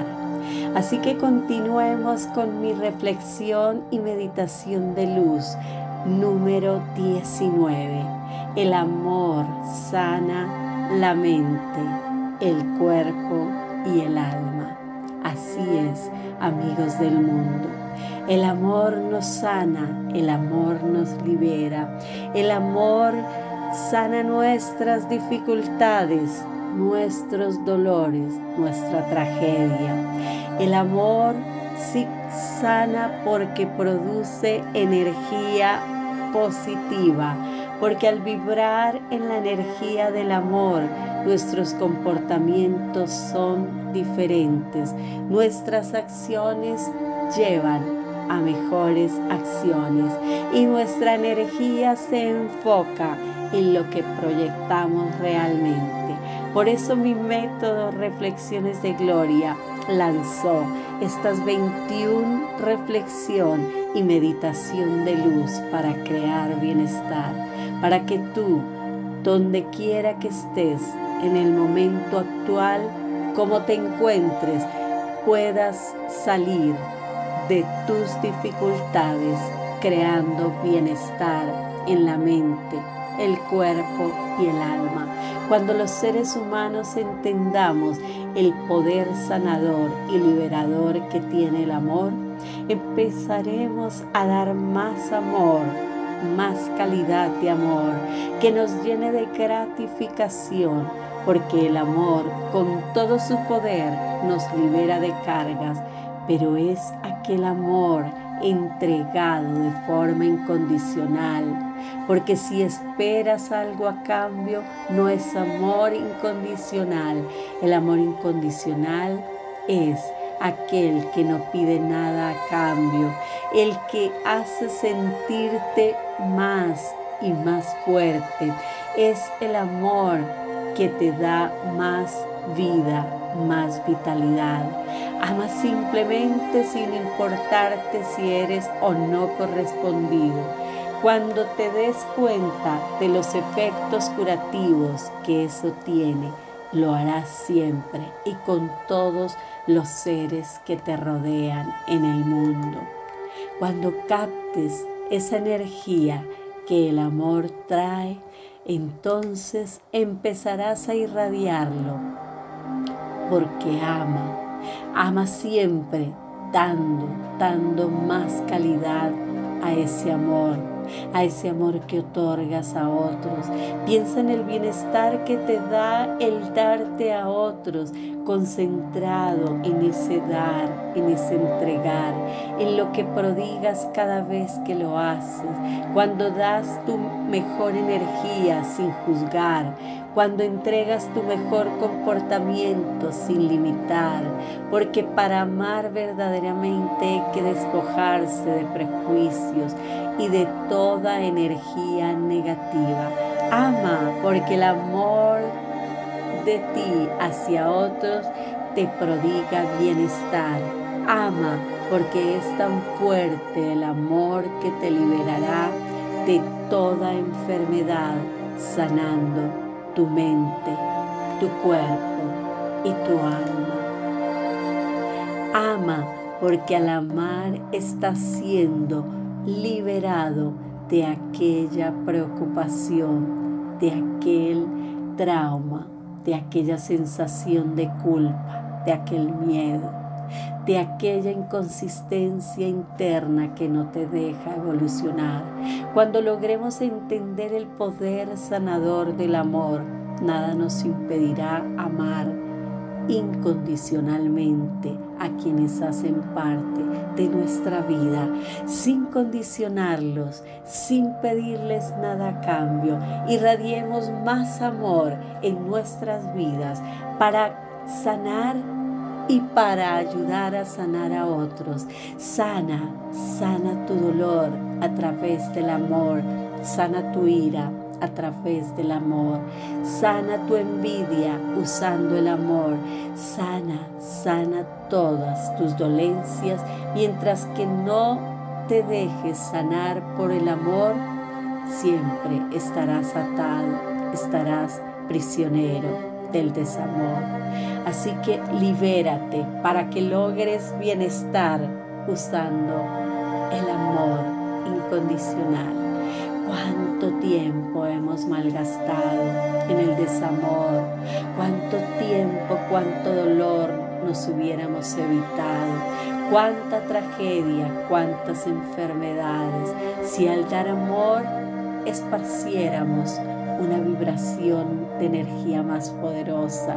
Así que continuemos con mi reflexión y meditación de luz número 19. El amor sana la mente, el cuerpo y el alma. Así es, amigos del mundo. El amor nos sana, el amor nos libera, el amor sana nuestras dificultades, nuestros dolores, nuestra tragedia. El amor sí sana porque produce energía positiva, porque al vibrar en la energía del amor, nuestros comportamientos son diferentes, nuestras acciones llevan a mejores acciones y nuestra energía se enfoca en lo que proyectamos realmente. Por eso mi método Reflexiones de Gloria lanzó estas 21 reflexión y meditación de luz para crear bienestar, para que tú, donde quiera que estés, en el momento actual, como te encuentres, puedas salir de tus dificultades creando bienestar en la mente, el cuerpo y el alma. Cuando los seres humanos entendamos el poder sanador y liberador que tiene el amor, empezaremos a dar más amor, más calidad de amor, que nos llene de gratificación, porque el amor con todo su poder nos libera de cargas, pero es aquel amor entregado de forma incondicional, porque si esperas algo a cambio, no es amor incondicional. El amor incondicional es aquel que no pide nada a cambio, el que hace sentirte más y más fuerte. Es el amor que te da más vida, más vitalidad. Ama simplemente sin importarte si eres o no correspondido. Cuando te des cuenta de los efectos curativos que eso tiene, lo harás siempre y con todos los seres que te rodean en el mundo. Cuando captes esa energía que el amor trae, entonces empezarás a irradiarlo porque ama, ama siempre dando, dando más calidad a ese amor a ese amor que otorgas a otros. Piensa en el bienestar que te da el darte a otros, concentrado en ese dar, en ese entregar, en lo que prodigas cada vez que lo haces, cuando das tu mejor energía sin juzgar, cuando entregas tu mejor comportamiento sin limitar, porque para amar verdaderamente hay que despojarse de prejuicios y de toda energía negativa. Ama porque el amor de ti hacia otros te prodiga bienestar. Ama porque es tan fuerte el amor que te liberará de toda enfermedad, sanando tu mente, tu cuerpo y tu alma. Ama porque al amar estás siendo liberado de aquella preocupación, de aquel trauma, de aquella sensación de culpa, de aquel miedo, de aquella inconsistencia interna que no te deja evolucionar. Cuando logremos entender el poder sanador del amor, nada nos impedirá amar incondicionalmente a quienes hacen parte de nuestra vida, sin condicionarlos, sin pedirles nada a cambio. Irradiemos más amor en nuestras vidas para sanar y para ayudar a sanar a otros. Sana, sana tu dolor a través del amor, sana tu ira a través del amor. Sana tu envidia usando el amor. Sana, sana todas tus dolencias mientras que no te dejes sanar por el amor. Siempre estarás atado, estarás prisionero del desamor. Así que libérate para que logres bienestar usando el amor incondicional. Cuánto tiempo hemos malgastado en el desamor, cuánto tiempo, cuánto dolor nos hubiéramos evitado, cuánta tragedia, cuántas enfermedades, si al dar amor esparciéramos una vibración de energía más poderosa,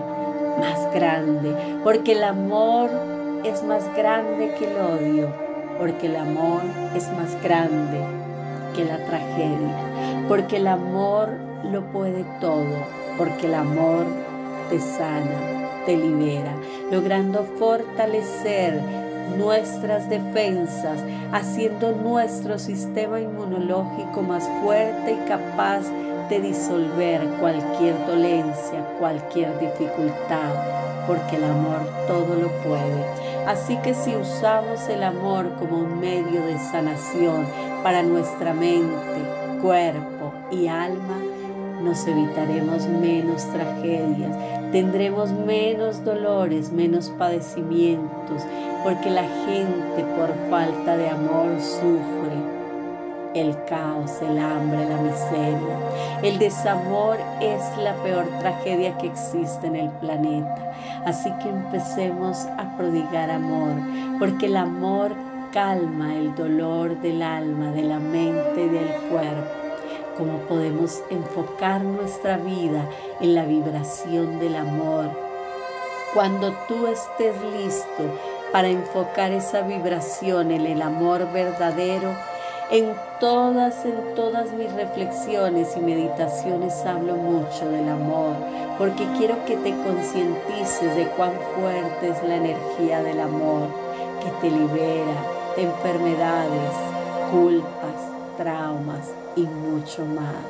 más grande, porque el amor es más grande que el odio, porque el amor es más grande que la tragedia, porque el amor lo puede todo, porque el amor te sana, te libera, logrando fortalecer nuestras defensas, haciendo nuestro sistema inmunológico más fuerte y capaz de disolver cualquier dolencia, cualquier dificultad, porque el amor todo lo puede. Así que si usamos el amor como un medio de sanación para nuestra mente, cuerpo y alma, nos evitaremos menos tragedias, tendremos menos dolores, menos padecimientos, porque la gente por falta de amor sufre el caos, el hambre, la miseria. El desamor es la peor tragedia que existe en el planeta. Así que empecemos a prodigar amor, porque el amor calma el dolor del alma, de la mente y del cuerpo. Cómo podemos enfocar nuestra vida en la vibración del amor. Cuando tú estés listo para enfocar esa vibración en el amor verdadero, en todas, en todas mis reflexiones y meditaciones hablo mucho del amor, porque quiero que te concientices de cuán fuerte es la energía del amor, que te libera de enfermedades, culpas, traumas y mucho más.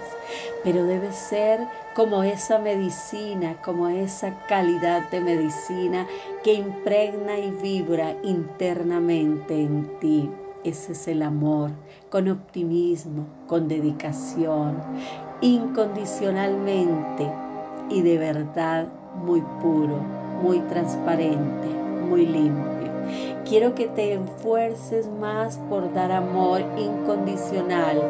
Pero debe ser como esa medicina, como esa calidad de medicina que impregna y vibra internamente en ti. Ese es el amor, con optimismo, con dedicación, incondicionalmente y de verdad muy puro, muy transparente, muy limpio. Quiero que te enfuerces más por dar amor incondicional,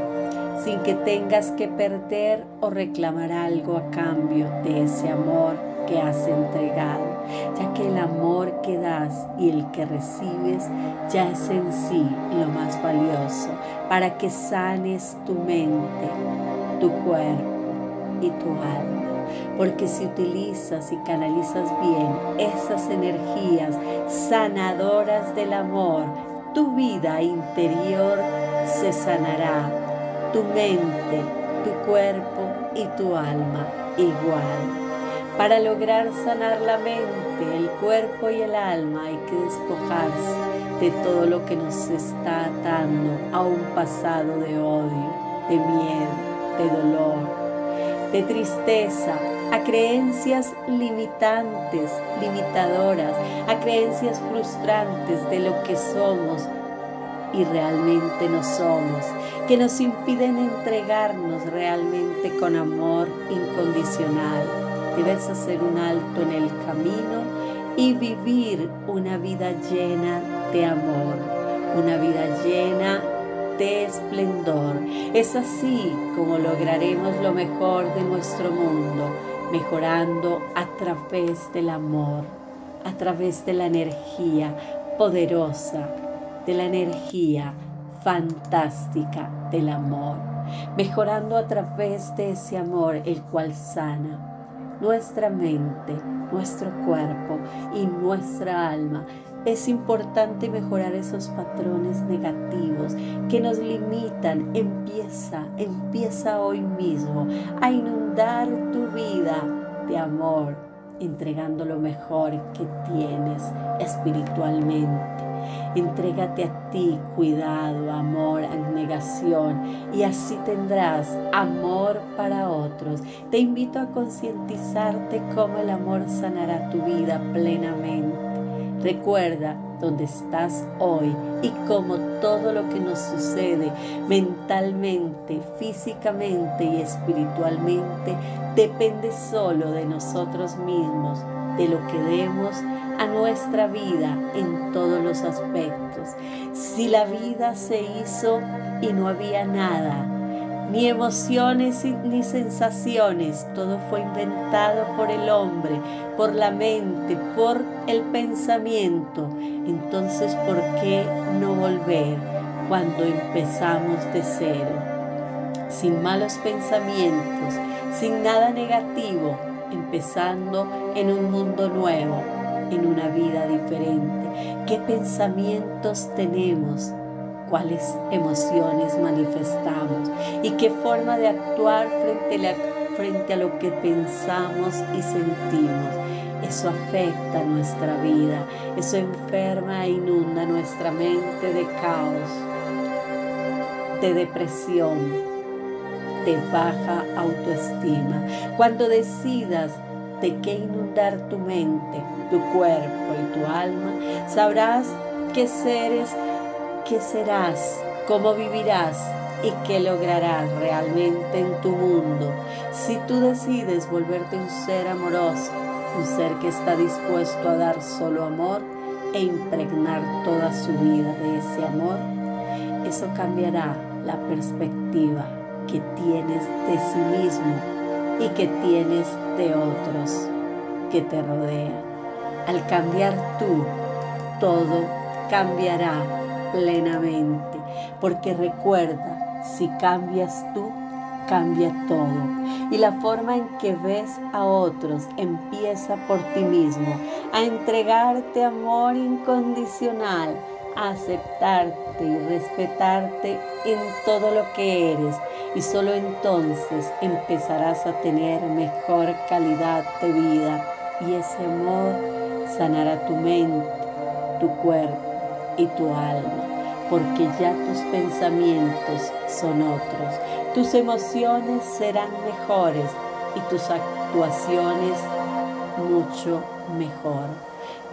sin que tengas que perder o reclamar algo a cambio de ese amor que has entregado, ya que el amor que das y el que recibes ya es en sí lo más valioso para que sanes tu mente, tu cuerpo y tu alma. Porque si utilizas y canalizas bien esas energías sanadoras del amor, tu vida interior se sanará, tu mente, tu cuerpo y tu alma igual. Para lograr sanar la mente, el cuerpo y el alma hay que despojarse de todo lo que nos está atando a un pasado de odio, de miedo, de dolor, de tristeza, a creencias limitantes, limitadoras, a creencias frustrantes de lo que somos y realmente no somos, que nos impiden entregarnos realmente con amor incondicional Debes hacer un alto en el camino y vivir una vida llena de amor, una vida llena de esplendor. Es así como lograremos lo mejor de nuestro mundo, mejorando a través del amor, a través de la energía poderosa, de la energía fantástica del amor, mejorando a través de ese amor el cual sana, nuestra mente, nuestro cuerpo y nuestra alma. Es importante mejorar esos patrones negativos que nos limitan. Empieza, empieza hoy mismo a inundar tu vida de amor, entregando lo mejor que tienes espiritualmente Entrégate a ti cuidado, amor, abnegación y así tendrás amor para otros. Te invito a concientizarte cómo el amor sanará tu vida plenamente. Recuerda dónde estás hoy y cómo todo lo que nos sucede mentalmente, físicamente y espiritualmente depende solo de nosotros mismos, de lo que demos a nuestra vida en todos los aspectos. Si la vida se hizo y no había nada, ni emociones ni sensaciones, todo fue inventado por el hombre, por la mente, por el pensamiento. Entonces, ¿por qué no volver cuando empezamos de cero? Sin malos pensamientos, sin nada negativo, empezando en un mundo nuevo, en una vida diferente. ¿Qué pensamientos tenemos? ¿Cuáles emociones manifestamos? ¿Y qué forma de actuar frente a, lo que pensamos y sentimos? Eso afecta nuestra vida, eso enferma e inunda nuestra mente de caos, de depresión, de baja autoestima. Cuando decidas de qué inundar tu mente, tu cuerpo y tu alma, sabrás qué seres, qué serás, cómo vivirás y qué lograrás realmente en tu mundo. Si tú decides volverte un ser amoroso un ser que está dispuesto a dar solo amor e impregnar toda su vida de ese amor, eso cambiará la perspectiva que tienes de sí mismo y que tienes de otros que te rodean. Al cambiar tú, todo cambiará plenamente, porque recuerda, si cambias tú, cambia todo. Y la forma en que ves a otros empieza por ti mismo, a entregarte amor incondicional, aceptarte y respetarte en todo lo que eres. Y solo entonces empezarás a tener mejor calidad de vida. Y ese amor sanará tu mente, tu cuerpo y tu alma porque ya tus pensamientos son otros. Tus emociones serán mejores y tus actuaciones mucho mejor.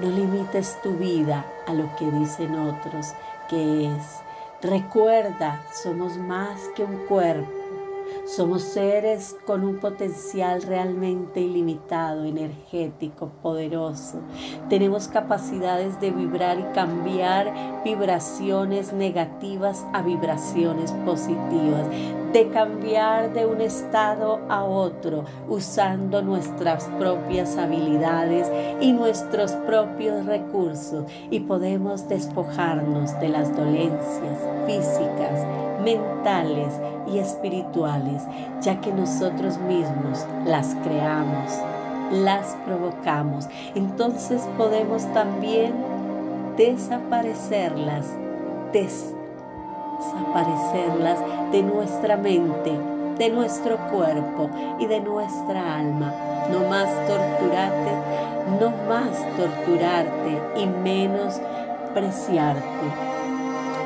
No limites tu vida a lo que dicen otros, que es, recuerda, somos más que un cuerpo somos seres con un potencial realmente ilimitado, energético, poderoso. Tenemos capacidades de vibrar y cambiar vibraciones negativas a vibraciones positivas, de cambiar de un estado a otro usando nuestras propias habilidades y nuestros propios recursos y podemos despojarnos de las dolencias físicas, mentales y espirituales, ya que nosotros mismos las creamos, las provocamos. Entonces podemos también desaparecerlas, desaparecerlas de nuestra mente, de nuestro cuerpo y de nuestra alma. No más torturarte, no más torturarte y menos preciarte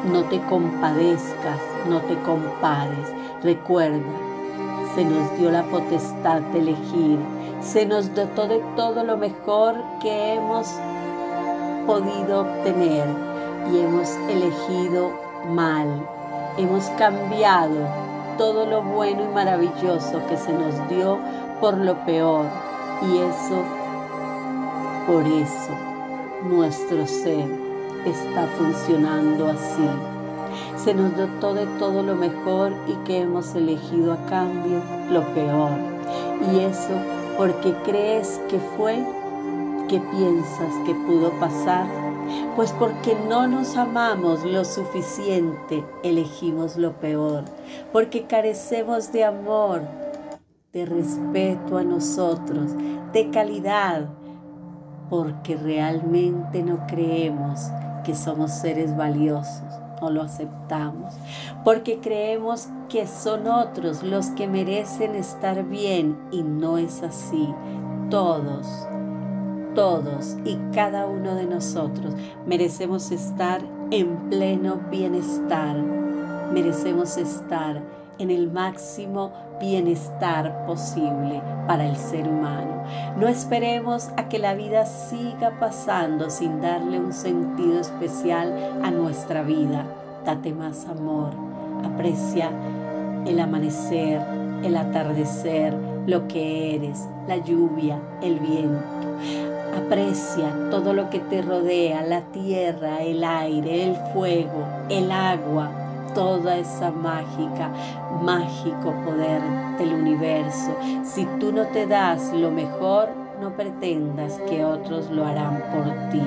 no te compadezcas, no te compares. Recuerda, se nos dio la potestad de elegir, se nos dotó de todo lo mejor que hemos podido obtener y hemos elegido mal. Hemos cambiado todo lo bueno y maravilloso que se nos dio por lo peor y eso, por eso, nuestro ser está funcionando así. Se nos dotó de todo lo mejor y que hemos elegido a cambio lo peor. Y eso porque crees que fue, que piensas que pudo pasar, pues porque no nos amamos lo suficiente, elegimos lo peor, porque carecemos de amor, de respeto a nosotros, de calidad, porque realmente no creemos somos seres valiosos, no lo aceptamos, porque creemos que son otros los que merecen estar bien y no es así. Todos, todos y cada uno de nosotros merecemos estar en pleno bienestar, merecemos estar en el máximo posible para el ser humano. No esperemos a que la vida siga pasando sin darle un sentido especial a nuestra vida. Date más amor, aprecia el amanecer, el atardecer, lo que eres, la lluvia, el viento. Aprecia todo lo que te rodea, la tierra, el aire, el fuego, el agua, toda esa mágica, mágico poder del universo. Si tú no te das lo mejor, no pretendas que otros lo harán por ti.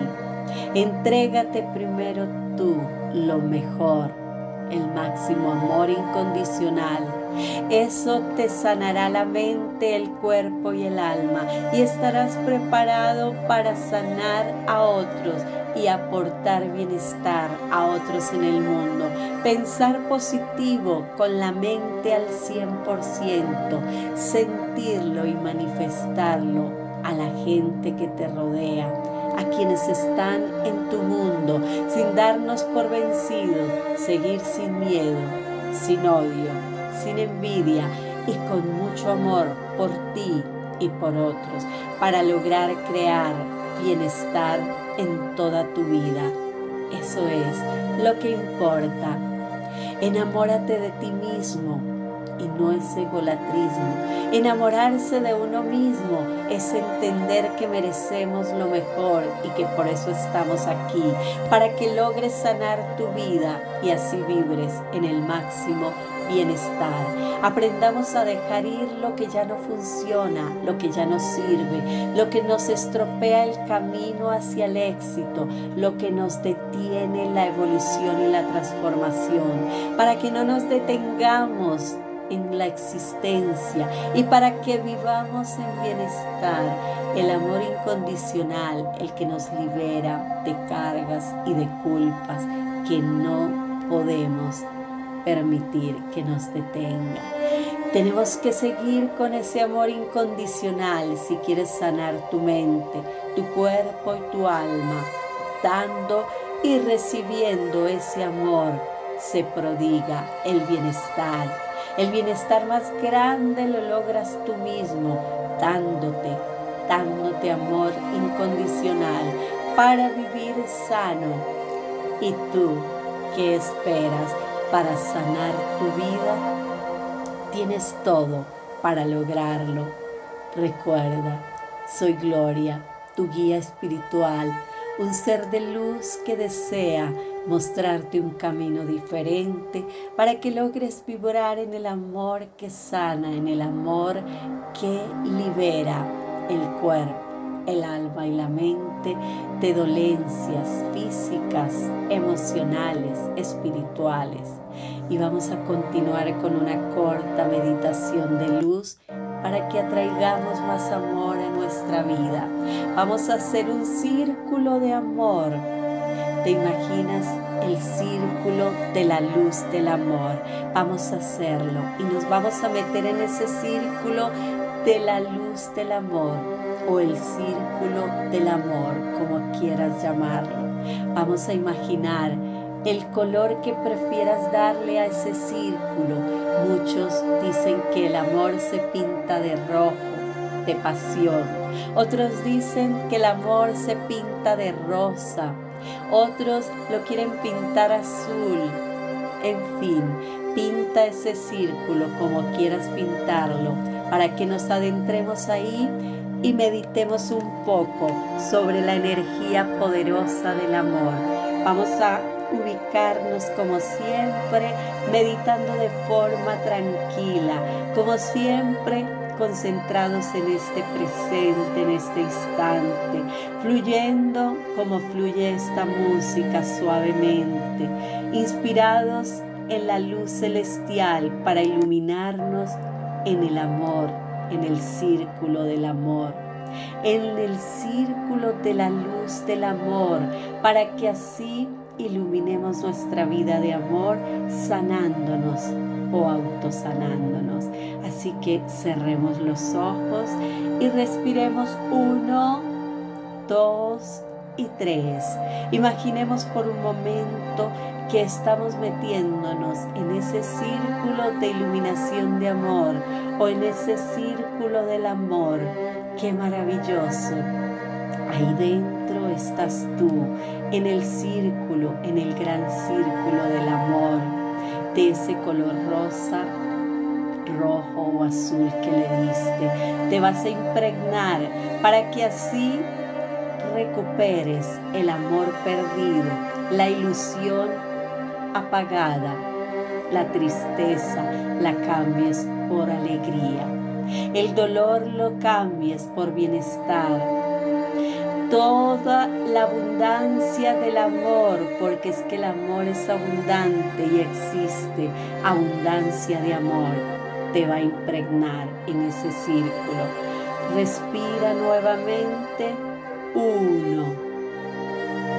Entrégate primero tú lo mejor, el máximo amor incondicional Eso te sanará la mente, el cuerpo y el alma y estarás preparado para sanar a otros y aportar bienestar a otros en el mundo. Pensar positivo con la mente al 100%, sentirlo y manifestarlo a la gente que te rodea, a quienes están en tu mundo, sin darnos por vencidos, seguir sin miedo, sin odio, sin envidia y con mucho amor por ti y por otros, para lograr crear bienestar en toda tu vida. Eso es lo que importa. Enamórate de ti mismo y no es egolatrismo. Enamorarse de uno mismo es entender que merecemos lo mejor y que por eso estamos aquí, para que logres sanar tu vida y así vibres en el máximo bienestar. Aprendamos a dejar ir lo que ya no funciona, lo que ya no sirve, lo que nos estropea el camino hacia el éxito, lo que nos detiene la evolución y la transformación, para que no nos detengamos en la existencia y para que vivamos en bienestar. El amor incondicional, el que nos libera de cargas y de culpas que no podemos permitir que nos detenga. Tenemos que seguir con ese amor incondicional si quieres sanar tu mente, tu cuerpo y tu alma, dando y recibiendo ese amor se prodiga el bienestar. El bienestar más grande lo logras tú mismo, dándote, dándote amor incondicional para vivir sano. ¿Y tú qué esperas? para sanar tu vida, tienes todo para lograrlo. Recuerda, soy Gloria, tu guía espiritual, un ser de luz que desea mostrarte un camino diferente para que logres vibrar en el amor que sana, en el amor que libera el cuerpo el alma y la mente de dolencias físicas, emocionales, espirituales. Y vamos a continuar con una corta meditación de luz para que atraigamos más amor en nuestra vida. Vamos a hacer un círculo de amor. ¿Te imaginas el círculo de la luz del amor? Vamos a hacerlo y nos vamos a meter en ese círculo de la luz del amor o el círculo del amor, como quieras llamarlo. Vamos a imaginar el color que prefieras darle a ese círculo. Muchos dicen que el amor se pinta de rojo, de pasión. Otros dicen que el amor se pinta de rosa. Otros lo quieren pintar azul. En fin, pinta ese círculo como quieras pintarlo para que nos adentremos ahí y meditemos un poco sobre la energía poderosa del amor. Vamos a ubicarnos como siempre, meditando de forma tranquila, como siempre concentrados en este presente, en este instante, fluyendo como fluye esta música suavemente, inspirados en la luz celestial para iluminarnos en el amor, en el círculo del amor, en el círculo de la luz del amor, para que así iluminemos nuestra vida de amor sanándonos o autosanándonos. Así que cerremos los ojos y respiremos uno, dos y tres. Imaginemos por un momento que estamos metiéndonos en ese círculo de iluminación de amor o en ese círculo del amor. ¡Qué maravilloso! Ahí dentro estás tú, en el círculo, en el gran círculo del amor, de ese color rosa, rojo o azul que le diste. Te vas a impregnar para que así recuperes el amor perdido, la ilusión apagada, la tristeza la cambies por alegría, el dolor lo cambies por bienestar, toda la abundancia del amor, porque es que el amor es abundante y existe abundancia de amor te va a impregnar en ese círculo. Respira nuevamente. Uno,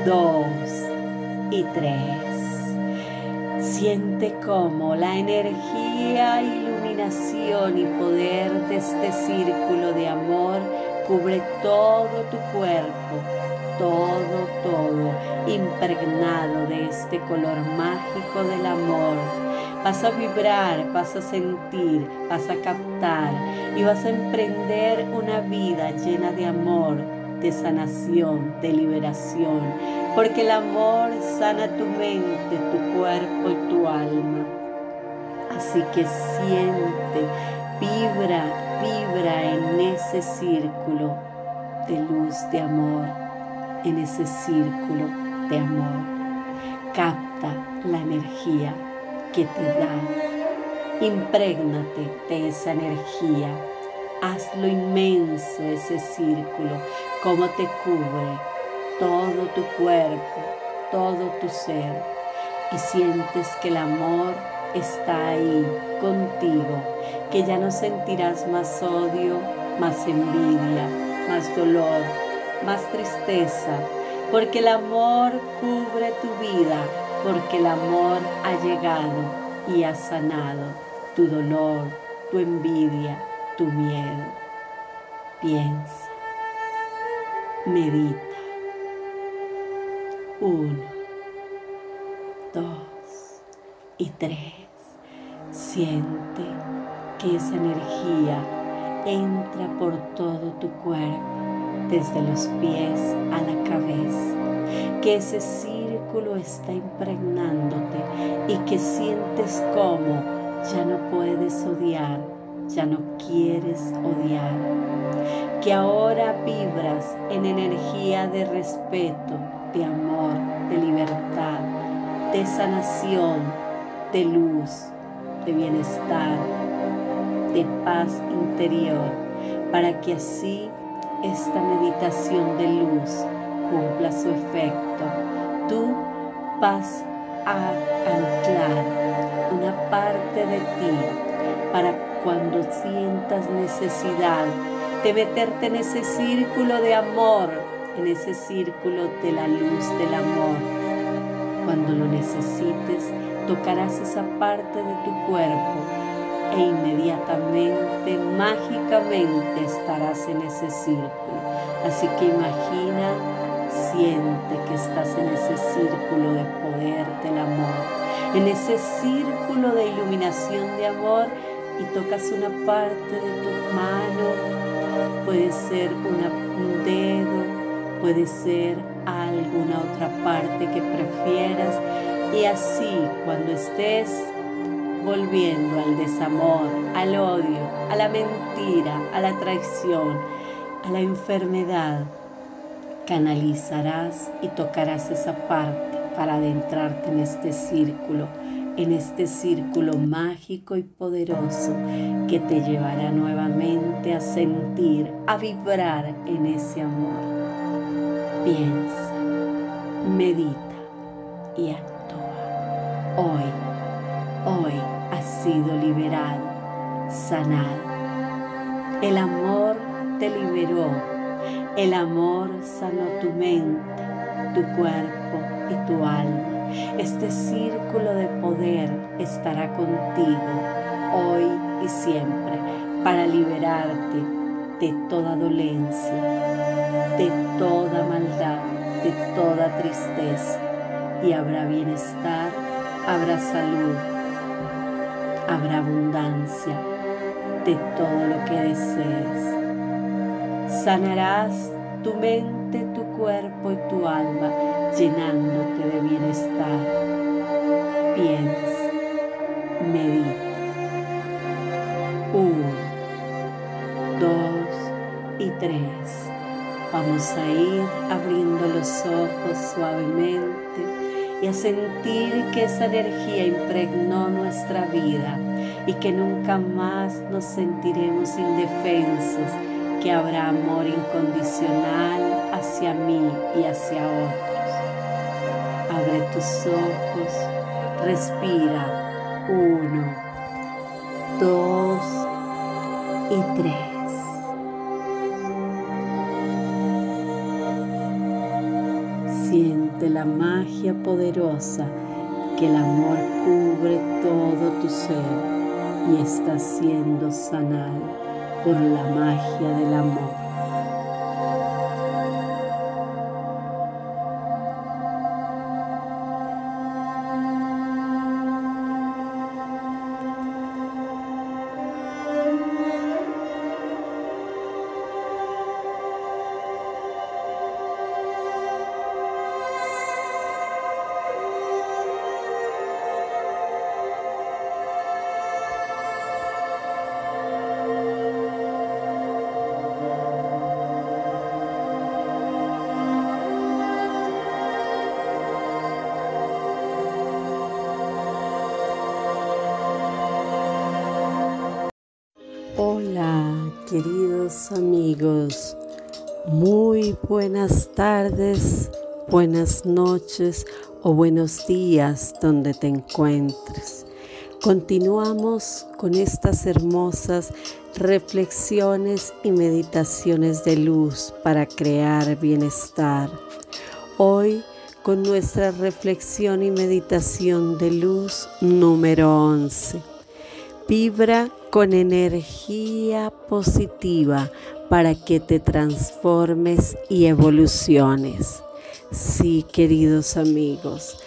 dos y tres. Siente cómo la energía, iluminación y poder de este círculo de amor cubre todo tu cuerpo, todo, todo, impregnado de este color mágico del amor. Vas a vibrar, vas a sentir, vas a captar y vas a emprender una vida llena de amor, de sanación, de liberación, porque el amor sana tu mente, tu cuerpo y tu alma. Así que siente, vibra, vibra en ese círculo de luz, de amor, en ese círculo de amor. Capta la energía que te da. Imprégnate de esa energía. Hazlo inmenso ese círculo, como te cubre todo tu cuerpo, todo tu ser. Y sientes que el amor está ahí contigo, que ya no sentirás más odio, más envidia, más dolor, más tristeza, porque el amor cubre tu vida, porque el amor ha llegado y ha sanado tu dolor, tu envidia, tu miedo. Piensa, medita. Uno, dos y tres. Siente que esa energía entra por todo tu cuerpo, desde los pies a la cabeza, que ese círculo está impregnándote y que sientes como ya no puedes odiar, ya no quieres odiar, que ahora vibras en energía de respeto, de amor, de libertad, de sanación, de luz, de bienestar, de paz interior, para que así esta meditación de luz cumpla su efecto. Tú vas a anclar una parte de ti para cuando sientas necesidad de meterte en ese círculo de amor, en ese círculo de la luz del amor. Cuando lo necesites, tocarás esa parte de tu cuerpo e inmediatamente, mágicamente estarás en ese círculo. Así que imagina, siente que estás en ese círculo de poder del amor, en ese círculo de iluminación de amor y tocas una parte de tu mano, puede ser un dedo, puede ser alguna otra parte que prefieras y así cuando estés volviendo al desamor, al odio, a la mentira, a la traición, a la enfermedad, canalizarás y tocarás esa parte para adentrarte en este círculo, en este círculo mágico y poderoso que te llevará nuevamente a sentir, a vibrar en ese amor. Piensa, medita y actúa. Hoy, hoy has sido liberado, sanado. El amor te liberó. El amor sanó tu mente, tu cuerpo y tu alma. Este círculo de poder estará contigo hoy y siempre para liberarte de toda dolencia, de toda maldad, de toda tristeza y habrá bienestar habrá salud, habrá abundancia de todo lo que desees. Sanarás tu mente, tu cuerpo y tu alma llenándote de bienestar. Piensa, medita. Uno, dos y tres. Vamos a ir abriendo los ojos suavemente y a sentir que esa energía impregnó nuestra vida y que nunca más nos sentiremos indefensos, que habrá amor incondicional hacia mí y hacia otros. Abre tus ojos, respira. Uno, dos y tres. Magia poderosa que el amor cubre todo tu ser y está siendo sanado por la magia del amor. Tardes, buenas noches o buenos días donde te encuentres. Continuamos con estas hermosas reflexiones y meditaciones de luz para crear bienestar. Hoy con nuestra reflexión y meditación de luz número 11. Vibra con energía positiva para que te transformes y evoluciones. Sí, queridos amigos,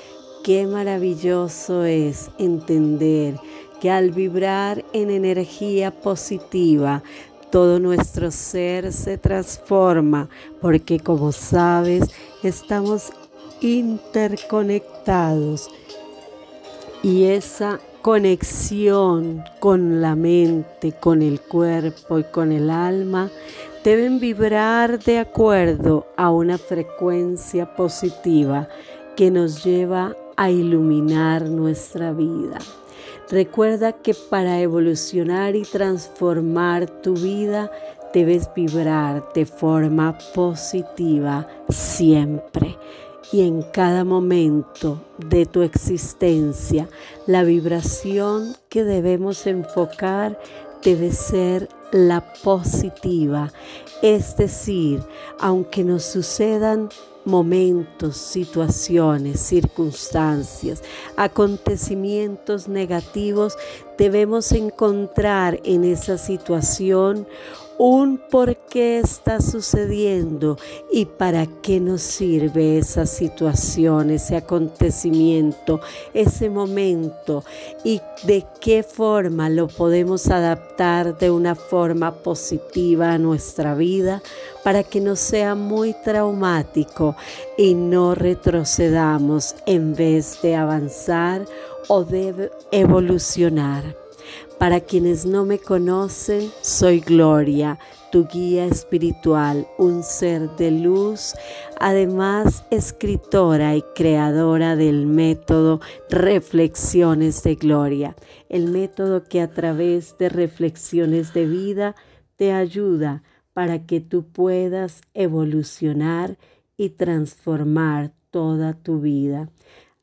qué maravilloso es entender que al vibrar en energía positiva, todo nuestro ser se transforma porque como sabes, estamos interconectados y esa conexión con la mente, con el cuerpo y con el alma deben vibrar de acuerdo a una frecuencia positiva que nos lleva a iluminar nuestra vida. Recuerda que para evolucionar y transformar tu vida debes vibrar de forma positiva siempre y en cada momento de tu existencia, la vibración que debemos enfocar debe ser la positiva. Es decir, aunque nos sucedan momentos, situaciones, circunstancias, acontecimientos negativos, debemos encontrar en esa situación un por qué está sucediendo y para qué nos sirve esa situación, ese acontecimiento, ese momento y de qué forma lo podemos adaptar de una forma positiva a nuestra vida para que no sea muy traumático y no retrocedamos en vez de avanzar o de evolucionar. Para quienes no me conocen, soy Gloria, tu guía espiritual, un ser de luz, además escritora y creadora del método Reflexiones de Gloria, el método que a través de reflexiones de vida te ayuda para que tú puedas evolucionar y transformar toda tu vida.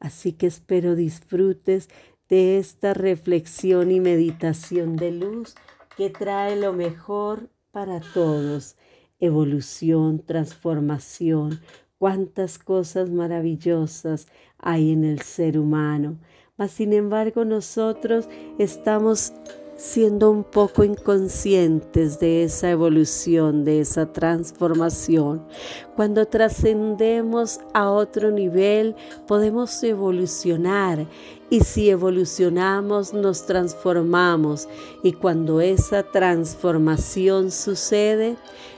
Así que espero disfrutes de esta reflexión y meditación de luz que trae lo mejor para todos. Evolución, transformación, cuántas cosas maravillosas hay en el ser humano. Mas sin embargo nosotros estamos siendo un poco inconscientes de esa evolución, de esa transformación. Cuando trascendemos a otro nivel, podemos evolucionar y si evolucionamos, nos transformamos. Y cuando esa transformación sucede,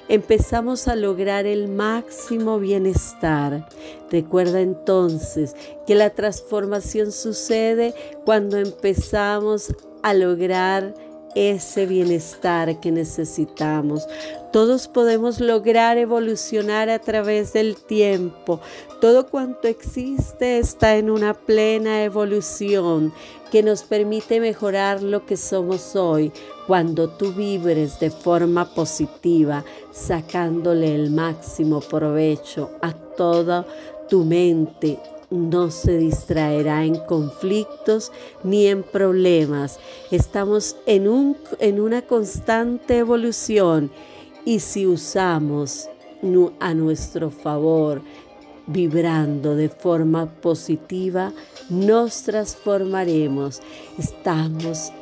empezamos a lograr el máximo bienestar. Recuerda entonces que la transformación sucede cuando empezamos a lograr ese bienestar que necesitamos. Todos podemos lograr evolucionar a través del tiempo. Todo cuanto existe está en una plena evolución que nos permite mejorar lo que somos hoy cuando tú vibres de forma positiva, sacándole el máximo provecho a toda tu mente, no se distraerá en conflictos ni en problemas. Estamos en, un, en una constante evolución y si usamos a nuestro favor, vibrando de forma positiva, nos transformaremos. Estamos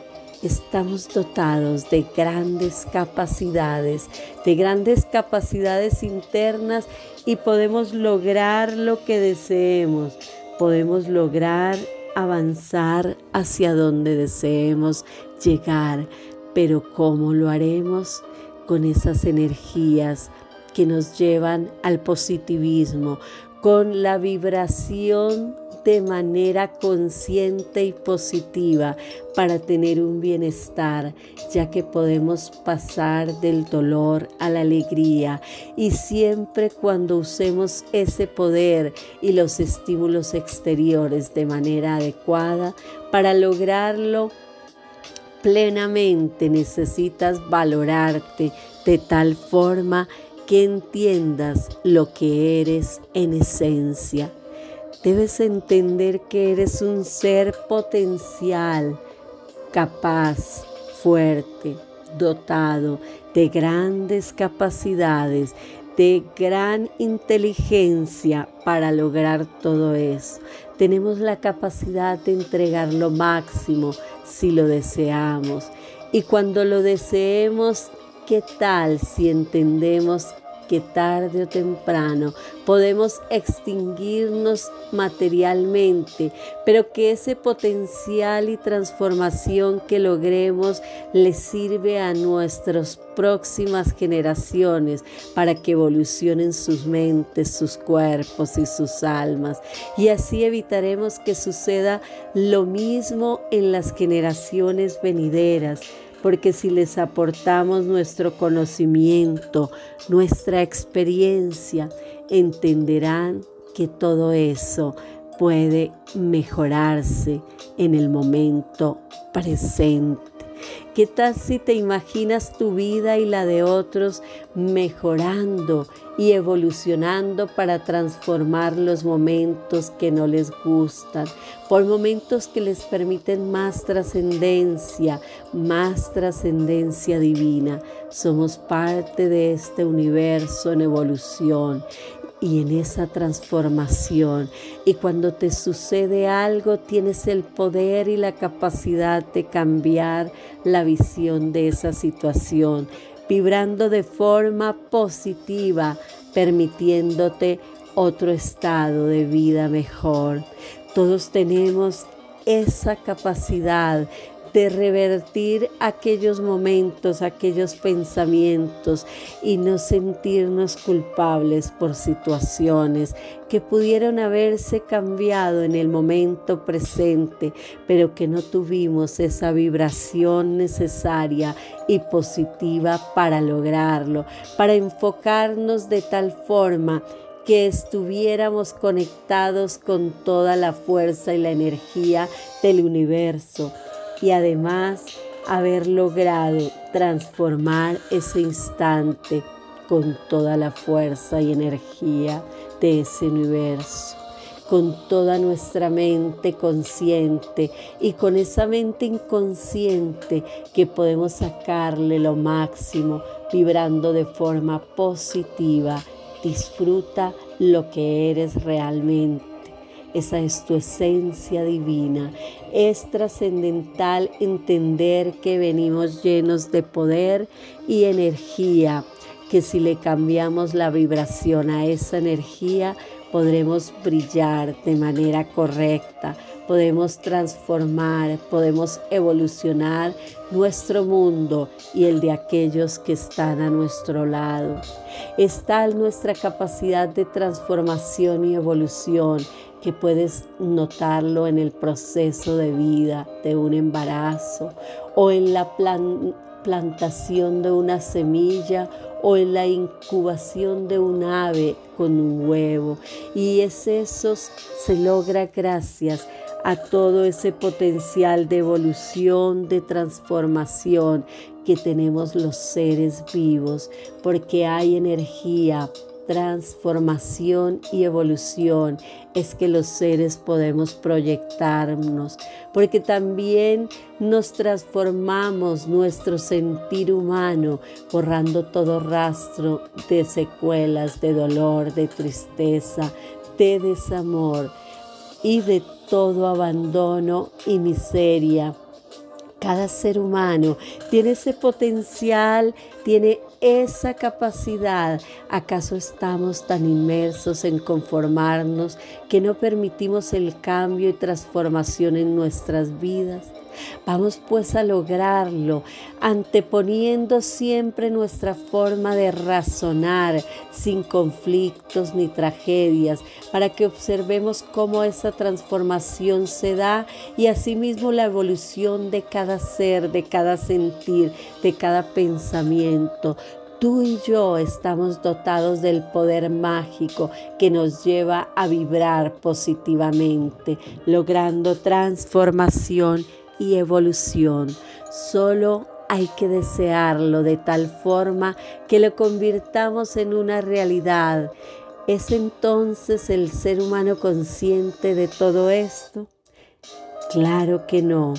estamos dotados de grandes capacidades, de grandes capacidades internas y podemos lograr lo que deseemos. Podemos lograr avanzar hacia donde deseemos llegar. Pero ¿cómo lo haremos? Con esas energías que nos llevan al positivismo, con la vibración de manera consciente y positiva para tener un bienestar, ya que podemos pasar del dolor a la alegría y siempre cuando usemos ese poder y los estímulos exteriores de manera adecuada para lograrlo plenamente necesitas valorarte de tal forma que entiendas lo que eres en esencia. Debes entender que eres un ser potencial, capaz, fuerte, dotado de grandes capacidades, de gran inteligencia para lograr todo eso. Tenemos la capacidad de entregar lo máximo si lo deseamos. Y cuando lo deseemos, ¿qué tal si entendemos que tarde o temprano podemos extinguirnos materialmente, pero que ese potencial y transformación que logremos le sirve a nuestras próximas generaciones para que evolucionen sus mentes, sus cuerpos y sus almas. Y así evitaremos que suceda lo mismo en las generaciones venideras porque si les aportamos nuestro conocimiento, nuestra experiencia, entenderán que todo eso puede mejorarse en el momento presente. ¿Qué tal si te imaginas tu vida y la de otros mejorando y evolucionando para transformar los momentos que no les gustan, por momentos que les permiten más trascendencia, más trascendencia divina? Somos parte de este universo en evolución y en esa transformación. Y cuando te sucede algo, tienes el poder y la capacidad de cambiar la visión de esa situación, vibrando de forma positiva, permitiéndote otro estado de vida mejor. Todos tenemos esa capacidad de revertir aquellos momentos, aquellos pensamientos y no sentirnos culpables por situaciones que pudieron haberse cambiado en el momento presente, pero que no tuvimos esa vibración necesaria y positiva para lograrlo, para enfocarnos de tal forma que estuviéramos conectados con toda la fuerza y la energía del universo y además haber logrado transformar ese instante con toda la fuerza y energía de ese universo, con toda nuestra mente consciente y con esa mente inconsciente que podemos sacarle lo máximo vibrando de forma positiva. Disfruta lo que eres realmente esa es tu esencia divina. Es trascendental entender que venimos llenos de poder y energía, que si le cambiamos la vibración a esa energía, podremos brillar de manera correcta, podemos transformar, podemos evolucionar nuestro mundo y el de aquellos que están a nuestro lado. Está nuestra capacidad de transformación y evolución que puedes notarlo en el proceso de vida de un embarazo o en la plantación de una semilla o en la incubación de un ave con un huevo. Y es eso se logra gracias a todo ese potencial de evolución, de transformación que tenemos los seres vivos, porque hay energía transformación y evolución es que los seres podemos proyectarnos, porque también nos transformamos nuestro sentir humano, borrando todo rastro de secuelas, de dolor, de tristeza, de desamor y de todo abandono y miseria. Cada ser humano tiene ese potencial, tiene esa capacidad. ¿Acaso estamos tan inmersos en conformarnos que no permitimos el cambio y transformación en nuestras vidas? Vamos pues a lograrlo, anteponiendo siempre nuestra forma de razonar sin conflictos ni tragedias, para que observemos cómo esa transformación se da y asimismo la evolución de cada ser, de cada sentir, de cada pensamiento. Tú y yo estamos dotados del poder mágico que nos lleva a vibrar positivamente, logrando transformación y evolución. Solo hay que desearlo de tal forma que lo convirtamos en una realidad. ¿Es entonces el ser humano consciente de todo esto? Claro que no.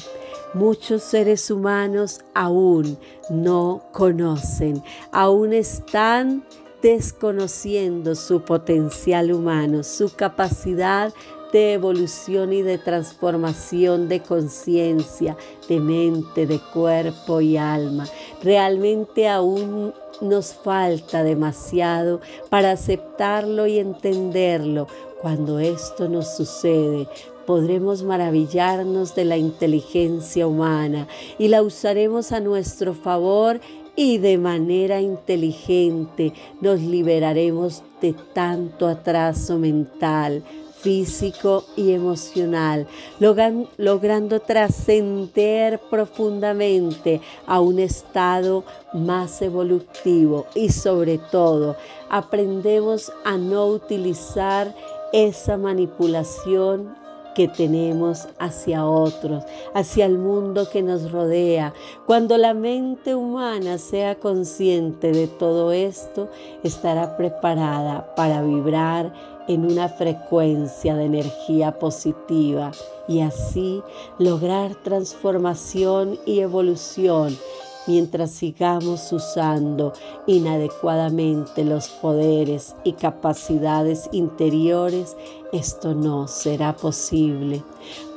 Muchos seres humanos aún no conocen, aún están desconociendo su potencial humano, su capacidad de evolución y de transformación de conciencia, de mente, de cuerpo y alma. Realmente aún nos falta demasiado para aceptarlo y entenderlo. Cuando esto nos sucede, podremos maravillarnos de la inteligencia humana y la usaremos a nuestro favor y de manera inteligente nos liberaremos de tanto atraso mental, físico y emocional, logrando trascender profundamente a un estado más evolutivo y sobre todo aprendemos a no utilizar esa manipulación que tenemos hacia otros, hacia el mundo que nos rodea. Cuando la mente humana sea consciente de todo esto, estará preparada para vibrar en una frecuencia de energía positiva y así lograr transformación y evolución mientras sigamos usando inadecuadamente los poderes y capacidades interiores, esto no será posible.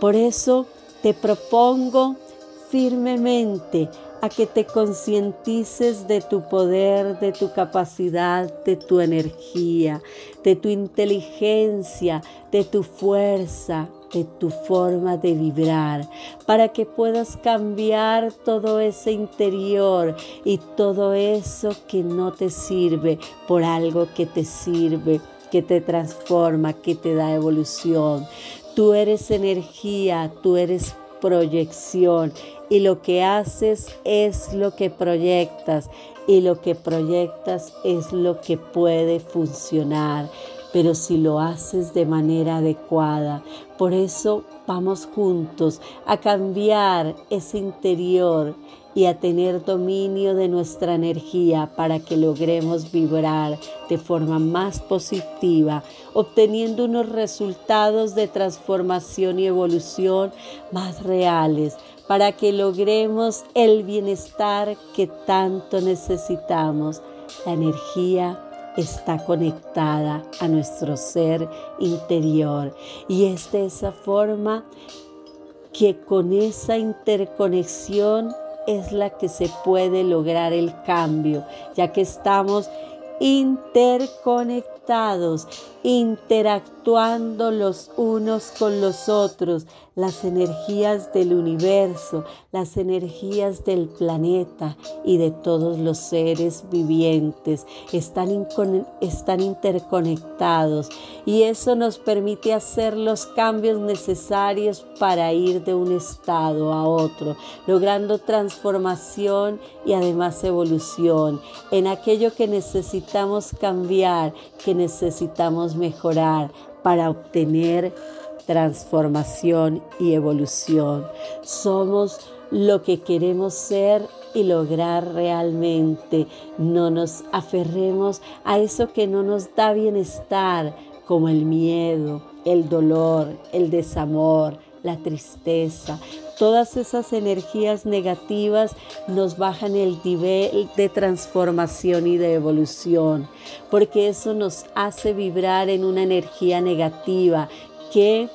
Por eso te propongo firmemente a que te concientices de tu poder, de tu capacidad, de tu energía, de tu inteligencia, de tu fuerza, de tu forma de vibrar, para que puedas cambiar todo ese interior y todo eso que no te sirve por algo que te sirve, que te transforma, que te da evolución. Tú eres energía, tú eres proyección y lo que haces es lo que proyectas y lo que proyectas es lo que puede funcionar pero si lo haces de manera adecuada. Por eso vamos juntos a cambiar ese interior y a tener dominio de nuestra energía para que logremos vibrar de forma más positiva, obteniendo unos resultados de transformación y evolución más reales, para que logremos el bienestar que tanto necesitamos, la energía está conectada a nuestro ser interior y es de esa forma que con esa interconexión es la que se puede lograr el cambio, ya que estamos interconectados, interactuando los unos con los otros, las energías del universo, las energías del planeta y de todos los seres vivientes. Están, están interconectados y eso nos permite hacer los cambios necesarios para ir de un estado a otro, logrando transformación y además evolución. En aquello que necesitamos cambiar, que necesitamos mejorar para obtener transformación y evolución. Somos lo que queremos ser y lograr realmente. No nos aferremos a eso que no nos da bienestar, como el miedo, el dolor, el desamor, la tristeza. Todas esas energías negativas nos bajan el nivel de transformación y de evolución, porque eso nos hace vibrar en una energía negativa que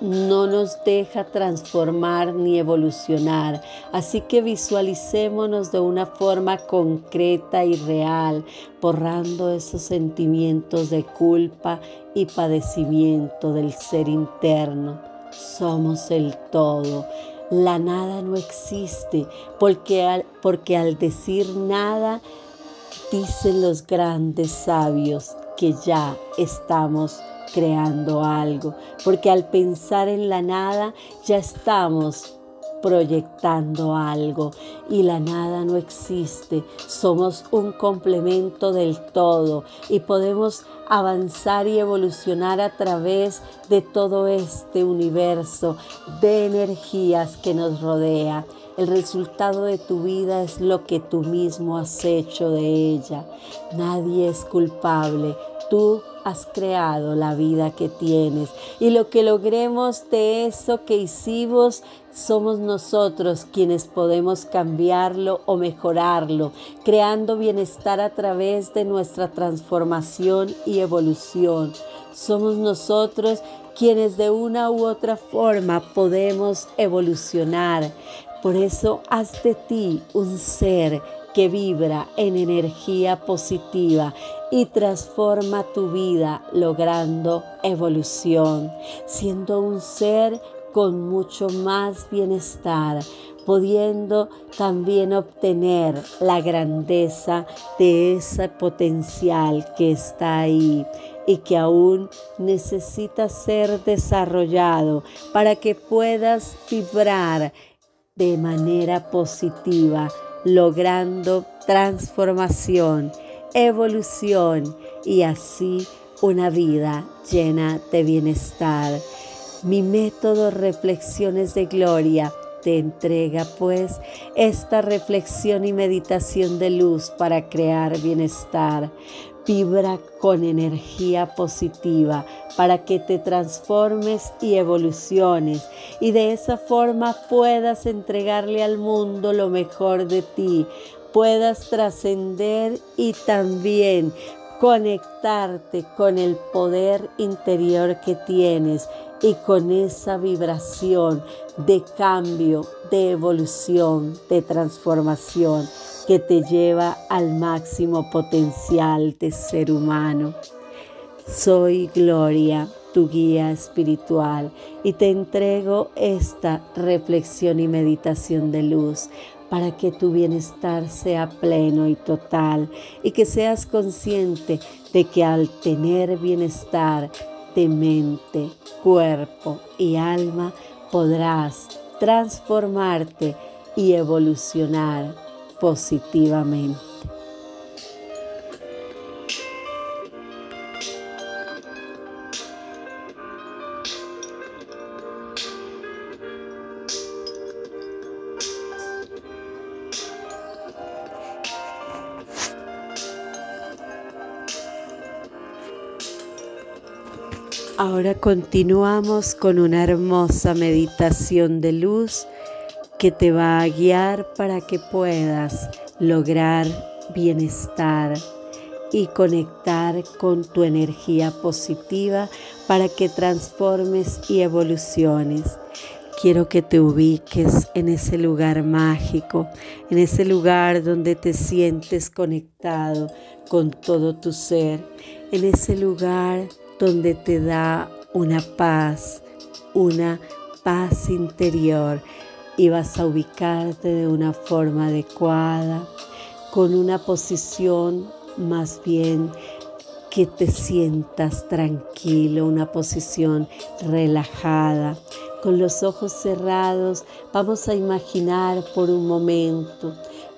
no nos deja transformar ni evolucionar. Así que visualicémonos de una forma concreta y real, borrando esos sentimientos de culpa y padecimiento del ser interno. Somos el todo. La nada no existe porque al, porque al decir nada, dicen los grandes sabios que ya estamos creando algo, porque al pensar en la nada ya estamos proyectando algo y la nada no existe. Somos un complemento del todo y podemos avanzar y evolucionar a través de todo este universo de energías que nos rodea. El resultado de tu vida es lo que tú mismo has hecho de ella. Nadie es culpable. Tú has creado la vida que tienes y lo que logremos de eso que hicimos somos nosotros quienes podemos cambiarlo o mejorarlo, creando bienestar a través de nuestra transformación y evolución. Somos nosotros quienes de una u otra forma podemos evolucionar. Por eso haz de ti un ser que vibra en energía positiva y transforma tu vida logrando evolución, siendo un ser con mucho más bienestar, pudiendo también obtener la grandeza de ese potencial que está ahí y que aún necesita ser desarrollado para que puedas vibrar de manera positiva, logrando transformación, evolución y así una vida llena de bienestar. Mi método Reflexiones de Gloria te entrega pues esta reflexión y meditación de luz para crear bienestar. Vibra con energía positiva para que te transformes y evoluciones y de esa forma puedas entregarle al mundo lo mejor de ti, puedas trascender y también conectarte con el poder interior que tienes y con esa vibración de cambio, de evolución, de transformación que te lleva al máximo potencial de ser humano. Soy Gloria, tu guía espiritual, y te entrego esta reflexión y meditación de luz para que tu bienestar sea pleno y total y que seas consciente de que al tener bienestar de mente, cuerpo y alma podrás transformarte y evolucionar positivamente. Ahora continuamos con una hermosa meditación de luz que te va a guiar para que puedas lograr bienestar y conectar con tu energía positiva para que transformes y evoluciones. Quiero que te ubiques en ese lugar mágico, en ese lugar donde te sientes conectado con todo tu ser, en ese lugar donde te da una paz, una paz interior y vas a ubicarte de una forma adecuada, con una posición más bien que te sientas tranquilo, una posición relajada. Con los ojos cerrados vamos a imaginar por un momento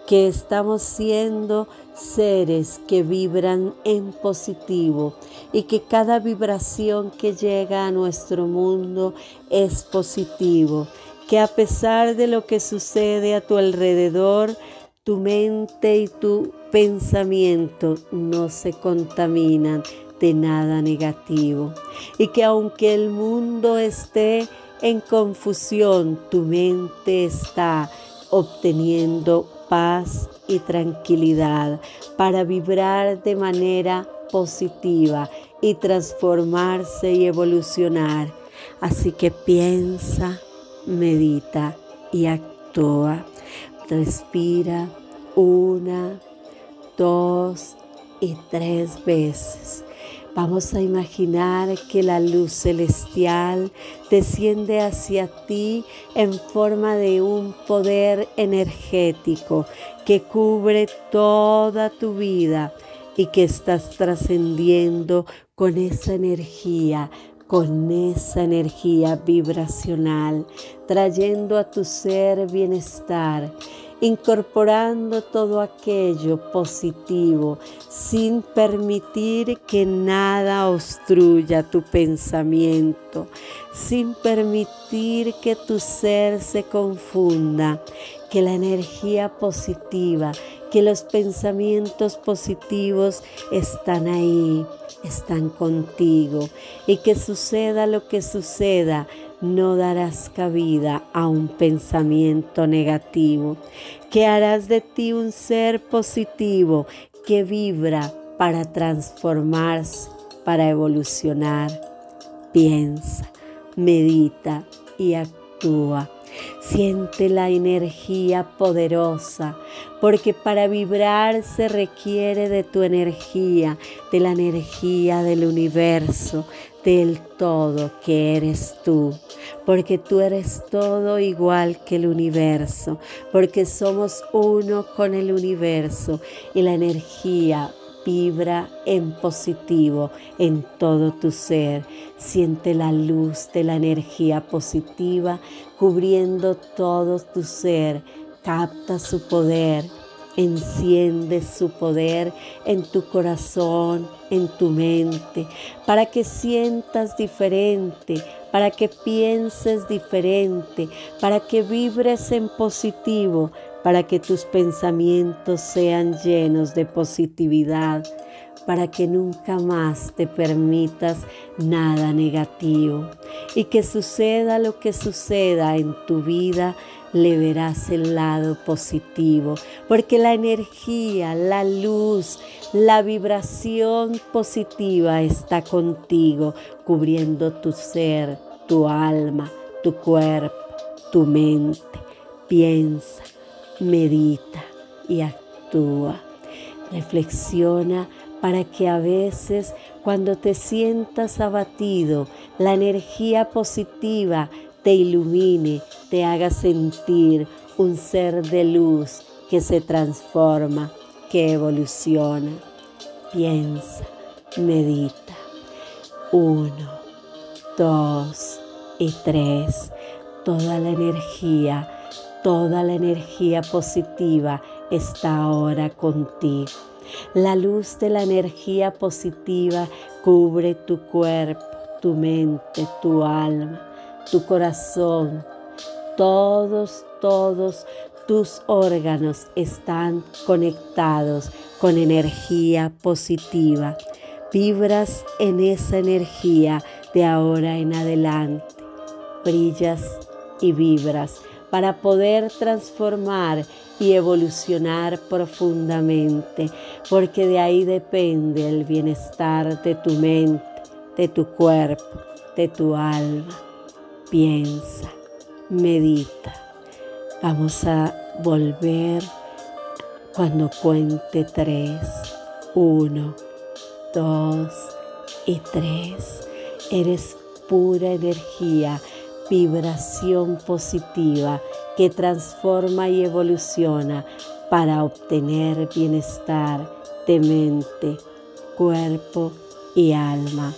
que estamos siendo seres que vibran en positivo y que cada vibración que llega a nuestro mundo es positivo, que a pesar de lo que sucede a tu alrededor, tu mente y tu pensamiento no se contaminan de nada negativo y que aunque el mundo esté en confusión, tu mente está obteniendo paz y tranquilidad para vibrar de manera positiva y transformarse y evolucionar. Así que piensa, medita y actúa. Respira una, dos y tres veces. Vamos a imaginar que la luz celestial desciende hacia ti en forma de un poder energético que cubre toda tu vida y que estás trascendiendo con esa energía, con esa energía vibracional, trayendo a tu ser bienestar incorporando todo aquello positivo sin permitir que nada obstruya tu pensamiento, sin permitir que tu ser se confunda, que la energía positiva, que los pensamientos positivos están ahí, están contigo y que suceda lo que suceda, no darás cabida a un pensamiento negativo, que harás de ti un ser positivo que vibra para transformarse, para evolucionar. Piensa, medita y actúa. Siente la energía poderosa, porque para vibrar se requiere de tu energía, de la energía del universo, del todo que eres tú, porque tú eres todo igual que el universo, porque somos uno con el universo y la energía vibra en positivo en todo tu ser. Siente la luz de la energía positiva cubriendo todo tu ser. Capta su poder Enciende su poder en tu corazón, en tu mente, para que sientas diferente, para que pienses diferente, para que vibres en positivo, para que tus pensamientos sean llenos de positividad, para que nunca más te permitas nada negativo. Y que suceda lo que suceda en tu vida, le verás el lado positivo, porque la energía, la luz, la vibración positiva está contigo, cubriendo tu ser, tu alma, tu cuerpo, tu mente. Piensa, medita y actúa. Reflexiona para que a veces cuando te sientas abatido, la energía positiva te ilumine, te haga sentir un ser de luz que se transforma, que evoluciona. Piensa, medita. Uno, dos y tres. Toda la energía, toda la energía positiva está ahora contigo. La luz de la energía positiva cubre tu cuerpo, tu mente, tu alma tu corazón, todos, todos tus órganos están conectados con energía positiva. Vibras en esa energía de ahora en adelante. Brillas y vibras para poder transformar y evolucionar profundamente, porque de ahí depende el bienestar de tu mente, de tu cuerpo, de tu alma piensa, medita. Vamos a volver cuando cuente tres. Uno, dos y tres. Eres pura energía, vibración positiva que transforma y evoluciona para obtener bienestar de mente, cuerpo y alma.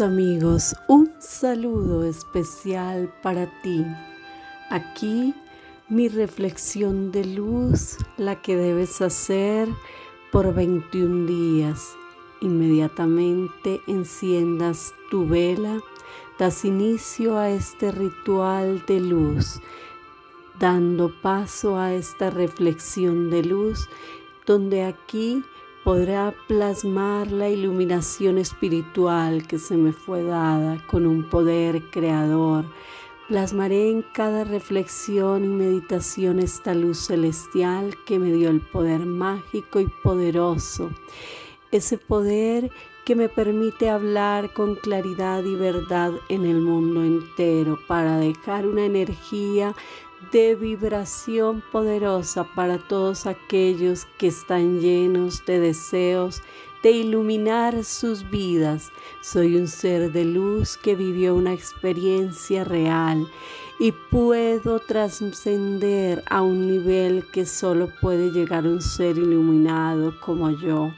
Amigos, un saludo especial para ti. Aquí mi reflexión de luz, la que debes hacer por 21 días. Inmediatamente enciendas tu vela, das inicio a este ritual de luz, dando paso a esta reflexión de luz, donde aquí podrá plasmar la iluminación espiritual que se me fue dada con un poder creador. Plasmaré en cada reflexión y meditación esta luz celestial que me dio el poder mágico y poderoso. Ese poder que me permite hablar con claridad y verdad en el mundo entero para dejar una energía de vibración poderosa para todos aquellos que están llenos de deseos de iluminar sus vidas. Soy un ser de luz que vivió una experiencia real y puedo trascender a un nivel que solo puede llegar un ser iluminado como yo.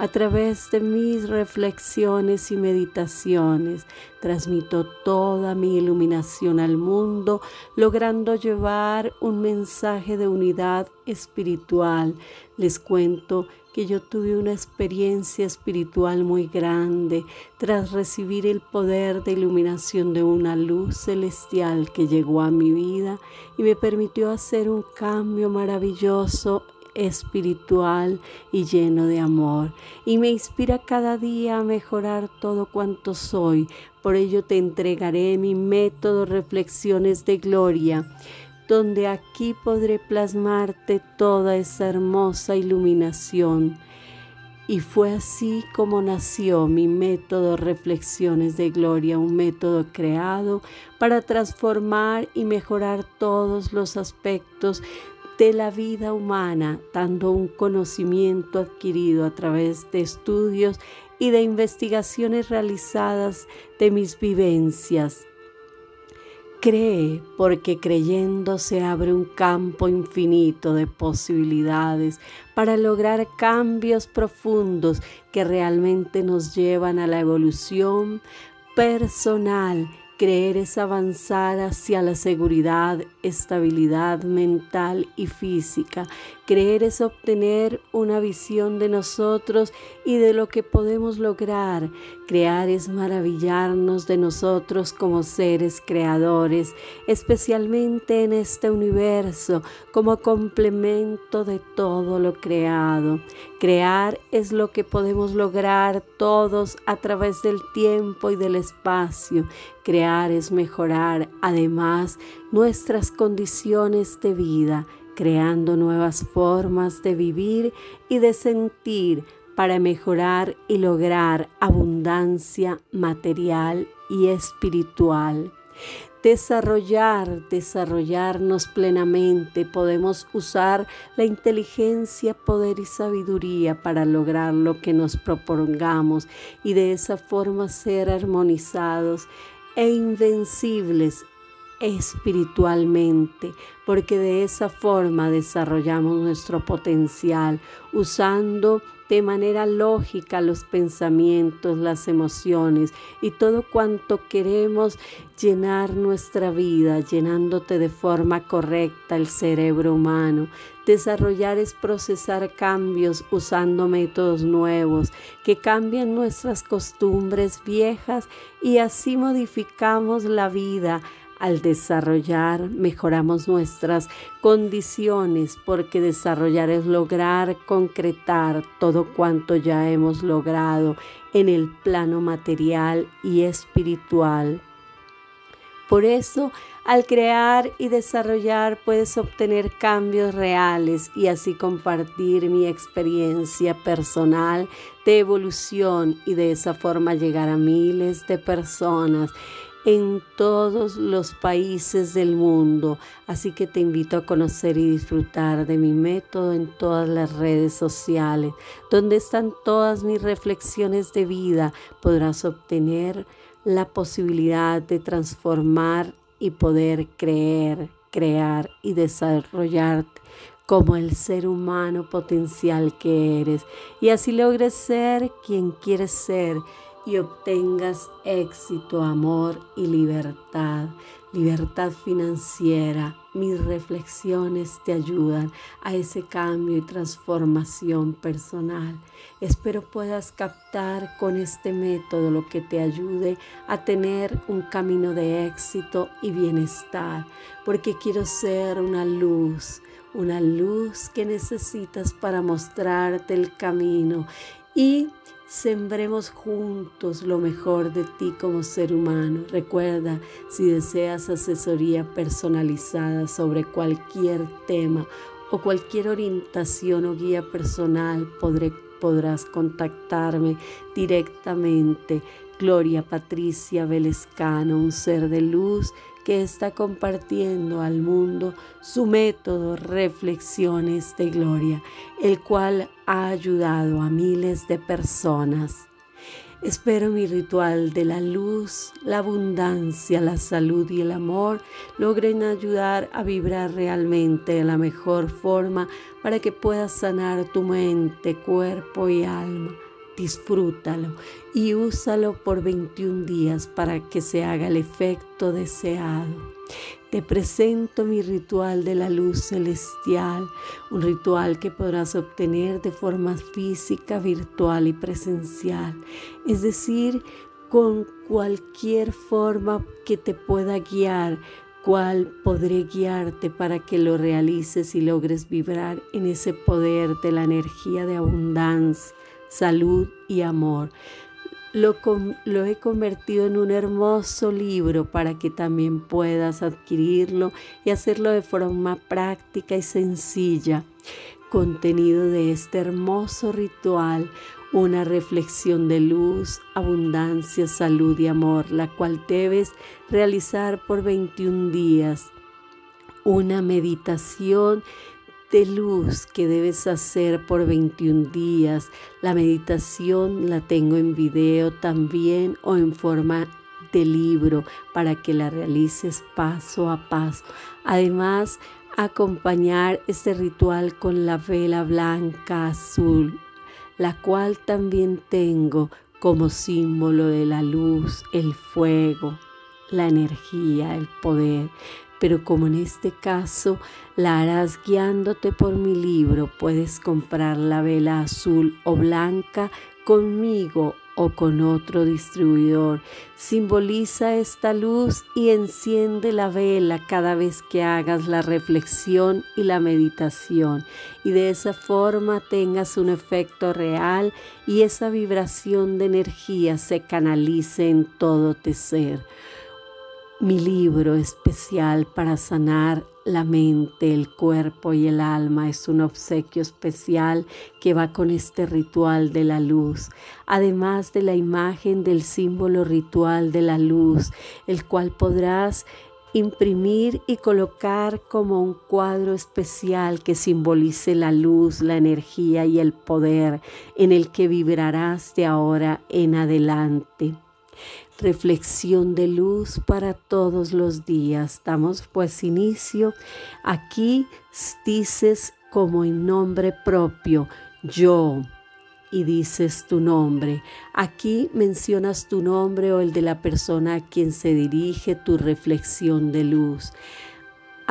A través de mis reflexiones y meditaciones, transmito toda mi iluminación al mundo, logrando llevar un mensaje de unidad espiritual. Les cuento que yo tuve una experiencia espiritual muy grande tras recibir el poder de iluminación de una luz celestial que llegó a mi vida y me permitió hacer un cambio maravilloso espiritual y lleno de amor y me inspira cada día a mejorar todo cuanto soy. Por ello te entregaré mi método Reflexiones de Gloria donde aquí podré plasmarte toda esa hermosa iluminación. Y fue así como nació mi método Reflexiones de Gloria, un método creado para transformar y mejorar todos los aspectos de la vida humana, dando un conocimiento adquirido a través de estudios y de investigaciones realizadas de mis vivencias. Cree porque creyendo se abre un campo infinito de posibilidades para lograr cambios profundos que realmente nos llevan a la evolución personal Creer es avanzar hacia la seguridad, estabilidad mental y física. Creer es obtener una visión de nosotros y de lo que podemos lograr. Crear es maravillarnos de nosotros como seres creadores, especialmente en este universo, como complemento de todo lo creado. Crear es lo que podemos lograr todos a través del tiempo y del espacio. Crear es mejorar además nuestras condiciones de vida, creando nuevas formas de vivir y de sentir para mejorar y lograr abundancia material y espiritual desarrollar, desarrollarnos plenamente. Podemos usar la inteligencia, poder y sabiduría para lograr lo que nos propongamos y de esa forma ser armonizados e invencibles espiritualmente, porque de esa forma desarrollamos nuestro potencial usando de manera lógica los pensamientos, las emociones y todo cuanto queremos llenar nuestra vida, llenándote de forma correcta el cerebro humano. Desarrollar es procesar cambios usando métodos nuevos que cambian nuestras costumbres viejas y así modificamos la vida al desarrollar, mejoramos nuestras condiciones, porque desarrollar es lograr concretar todo cuanto ya hemos logrado en el plano material y espiritual. Por eso, al crear y desarrollar puedes obtener cambios reales y así compartir mi experiencia personal de evolución y de esa forma llegar a miles de personas en todos los países del mundo. Así que te invito a conocer y disfrutar de mi método en todas las redes sociales, donde están todas mis reflexiones de vida. Podrás obtener la posibilidad de transformar y poder creer, crear y desarrollarte como el ser humano potencial que eres. Y así logres ser quien quieres ser y obtengas éxito, amor y libertad, libertad financiera. Mis reflexiones te ayudan a ese cambio y transformación personal. Espero puedas captar con este método lo que te ayude a tener un camino de éxito y bienestar, porque quiero ser una luz, una luz que necesitas para mostrarte el camino y Sembremos juntos lo mejor de ti como ser humano. Recuerda, si deseas asesoría personalizada sobre cualquier tema o cualquier orientación o guía personal, podrás contactarme directamente. Gloria Patricia Velescano, un ser de luz que está compartiendo al mundo su método Reflexiones de Gloria, el cual ha ayudado a miles de personas. Espero mi ritual de la luz, la abundancia, la salud y el amor logren ayudar a vibrar realmente de la mejor forma para que puedas sanar tu mente, cuerpo y alma disfrútalo y úsalo por 21 días para que se haga el efecto deseado. Te presento mi ritual de la luz celestial, un ritual que podrás obtener de forma física, virtual y presencial, es decir, con cualquier forma que te pueda guiar, cual podré guiarte para que lo realices y logres vibrar en ese poder de la energía de abundancia salud y amor. Lo, he convertido en un hermoso libro para que también puedas adquirirlo y hacerlo de forma práctica y sencilla. Contenido de este hermoso ritual, una reflexión de luz, abundancia, salud y amor, la cual debes realizar por 21 días. Una meditación de luz que debes hacer por 21 días. La meditación la tengo en video también o en forma de libro para que la realices paso a paso. Además, acompañar este ritual con la vela blanca azul, la cual también tengo como símbolo de la luz, el fuego, la energía, el poder pero como en este caso la harás guiándote por mi libro, puedes comprar la vela azul o blanca conmigo o con otro distribuidor. Simboliza esta luz y enciende la vela cada vez que hagas la reflexión y la meditación. Y de esa forma tengas un efecto real y esa vibración de energía se canalice en todo tu ser. Mi libro especial para sanar la mente, el cuerpo y el alma. Es un obsequio especial que va con este ritual de la luz, además de la imagen del símbolo ritual de la luz, el cual podrás imprimir y colocar como un cuadro especial que simbolice la luz, la energía y el poder en el que vibrarás de ahora en adelante. Reflexión de luz para todos los días. Damos pues inicio. Aquí dices como en nombre propio, yo, y dices tu nombre. Aquí mencionas tu nombre o el de la persona a quien se dirige tu reflexión de luz.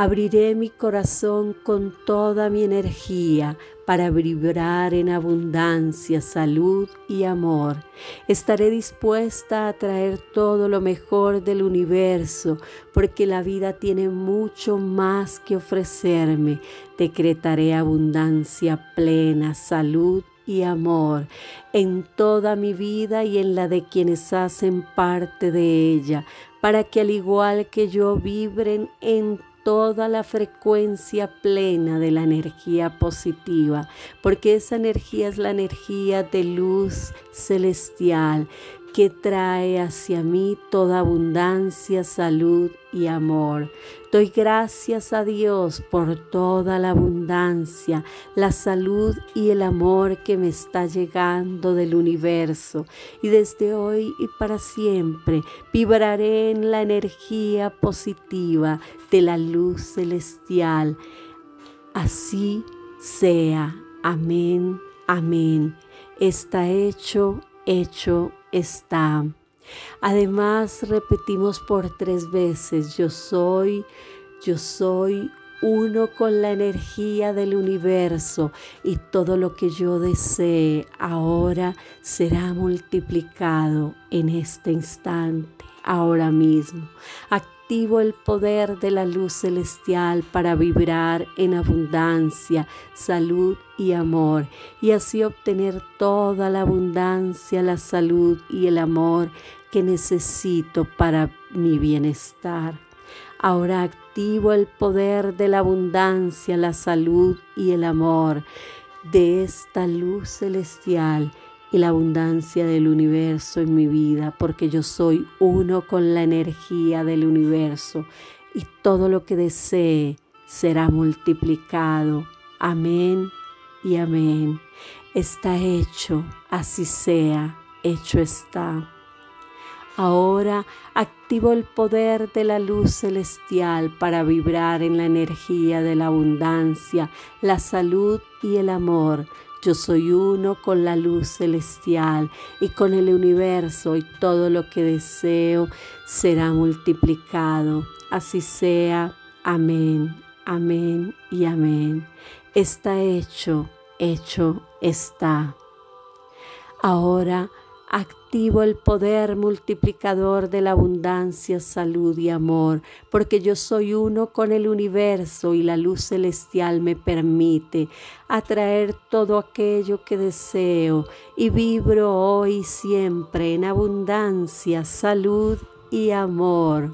Abriré mi corazón con toda mi energía para vibrar en abundancia, salud y amor. Estaré dispuesta a traer todo lo mejor del universo porque la vida tiene mucho más que ofrecerme. Decretaré abundancia plena, salud y amor en toda mi vida y en la de quienes hacen parte de ella, para que al igual que yo vibren en toda la frecuencia plena de la energía positiva, porque esa energía es la energía de luz celestial que trae hacia mí toda abundancia, salud y amor. Doy gracias a Dios por toda la abundancia, la salud y el amor que me está llegando del universo. Y desde hoy y para siempre vibraré en la energía positiva de la luz celestial. Así sea. Amén. Amén. Está hecho, hecho está. Además, repetimos por tres veces, yo soy, yo soy uno con la energía del universo y todo lo que yo desee ahora será multiplicado en este instante, ahora mismo. Activo el poder de la luz celestial para vibrar en abundancia, salud y amor y así obtener toda la abundancia, la salud y el amor que necesito para mi bienestar. Ahora activo el poder de la abundancia, la salud y el amor de esta luz celestial y la abundancia del universo en mi vida, porque yo soy uno con la energía del universo y todo lo que desee será multiplicado. Amén y amén. Está hecho, así sea, hecho está. Ahora activo el poder de la luz celestial para vibrar en la energía de la abundancia, la salud y el amor. Yo soy uno con la luz celestial y con el universo y todo lo que deseo será multiplicado. Así sea. Amén, amén y amén. Está hecho, hecho está. Ahora Activo el poder multiplicador de la abundancia, salud y amor, porque yo soy uno con el universo y la luz celestial me permite atraer todo aquello que deseo y vibro hoy y siempre en abundancia, salud y amor.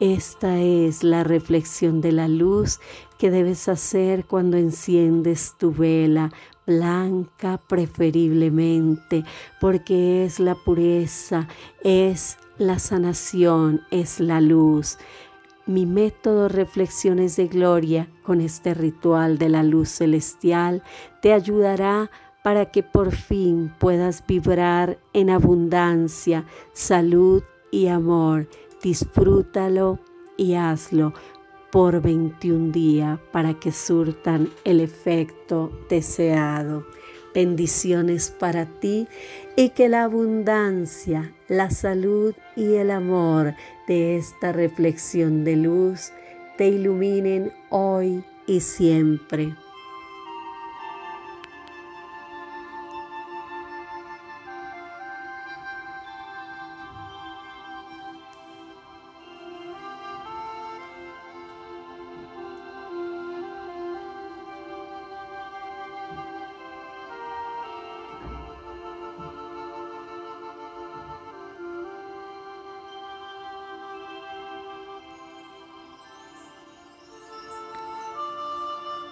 Esta es la reflexión de la luz que debes hacer cuando enciendes tu vela blanca preferiblemente, porque es la pureza, es la sanación, es la luz. Mi método Reflexiones de Gloria con este ritual de la luz celestial te ayudará para que por fin puedas vibrar en abundancia, salud y amor. Disfrútalo y hazlo por 21 días para que surtan el efecto deseado. Bendiciones para ti y que la abundancia, la salud y el amor de esta reflexión de luz te iluminen hoy y siempre.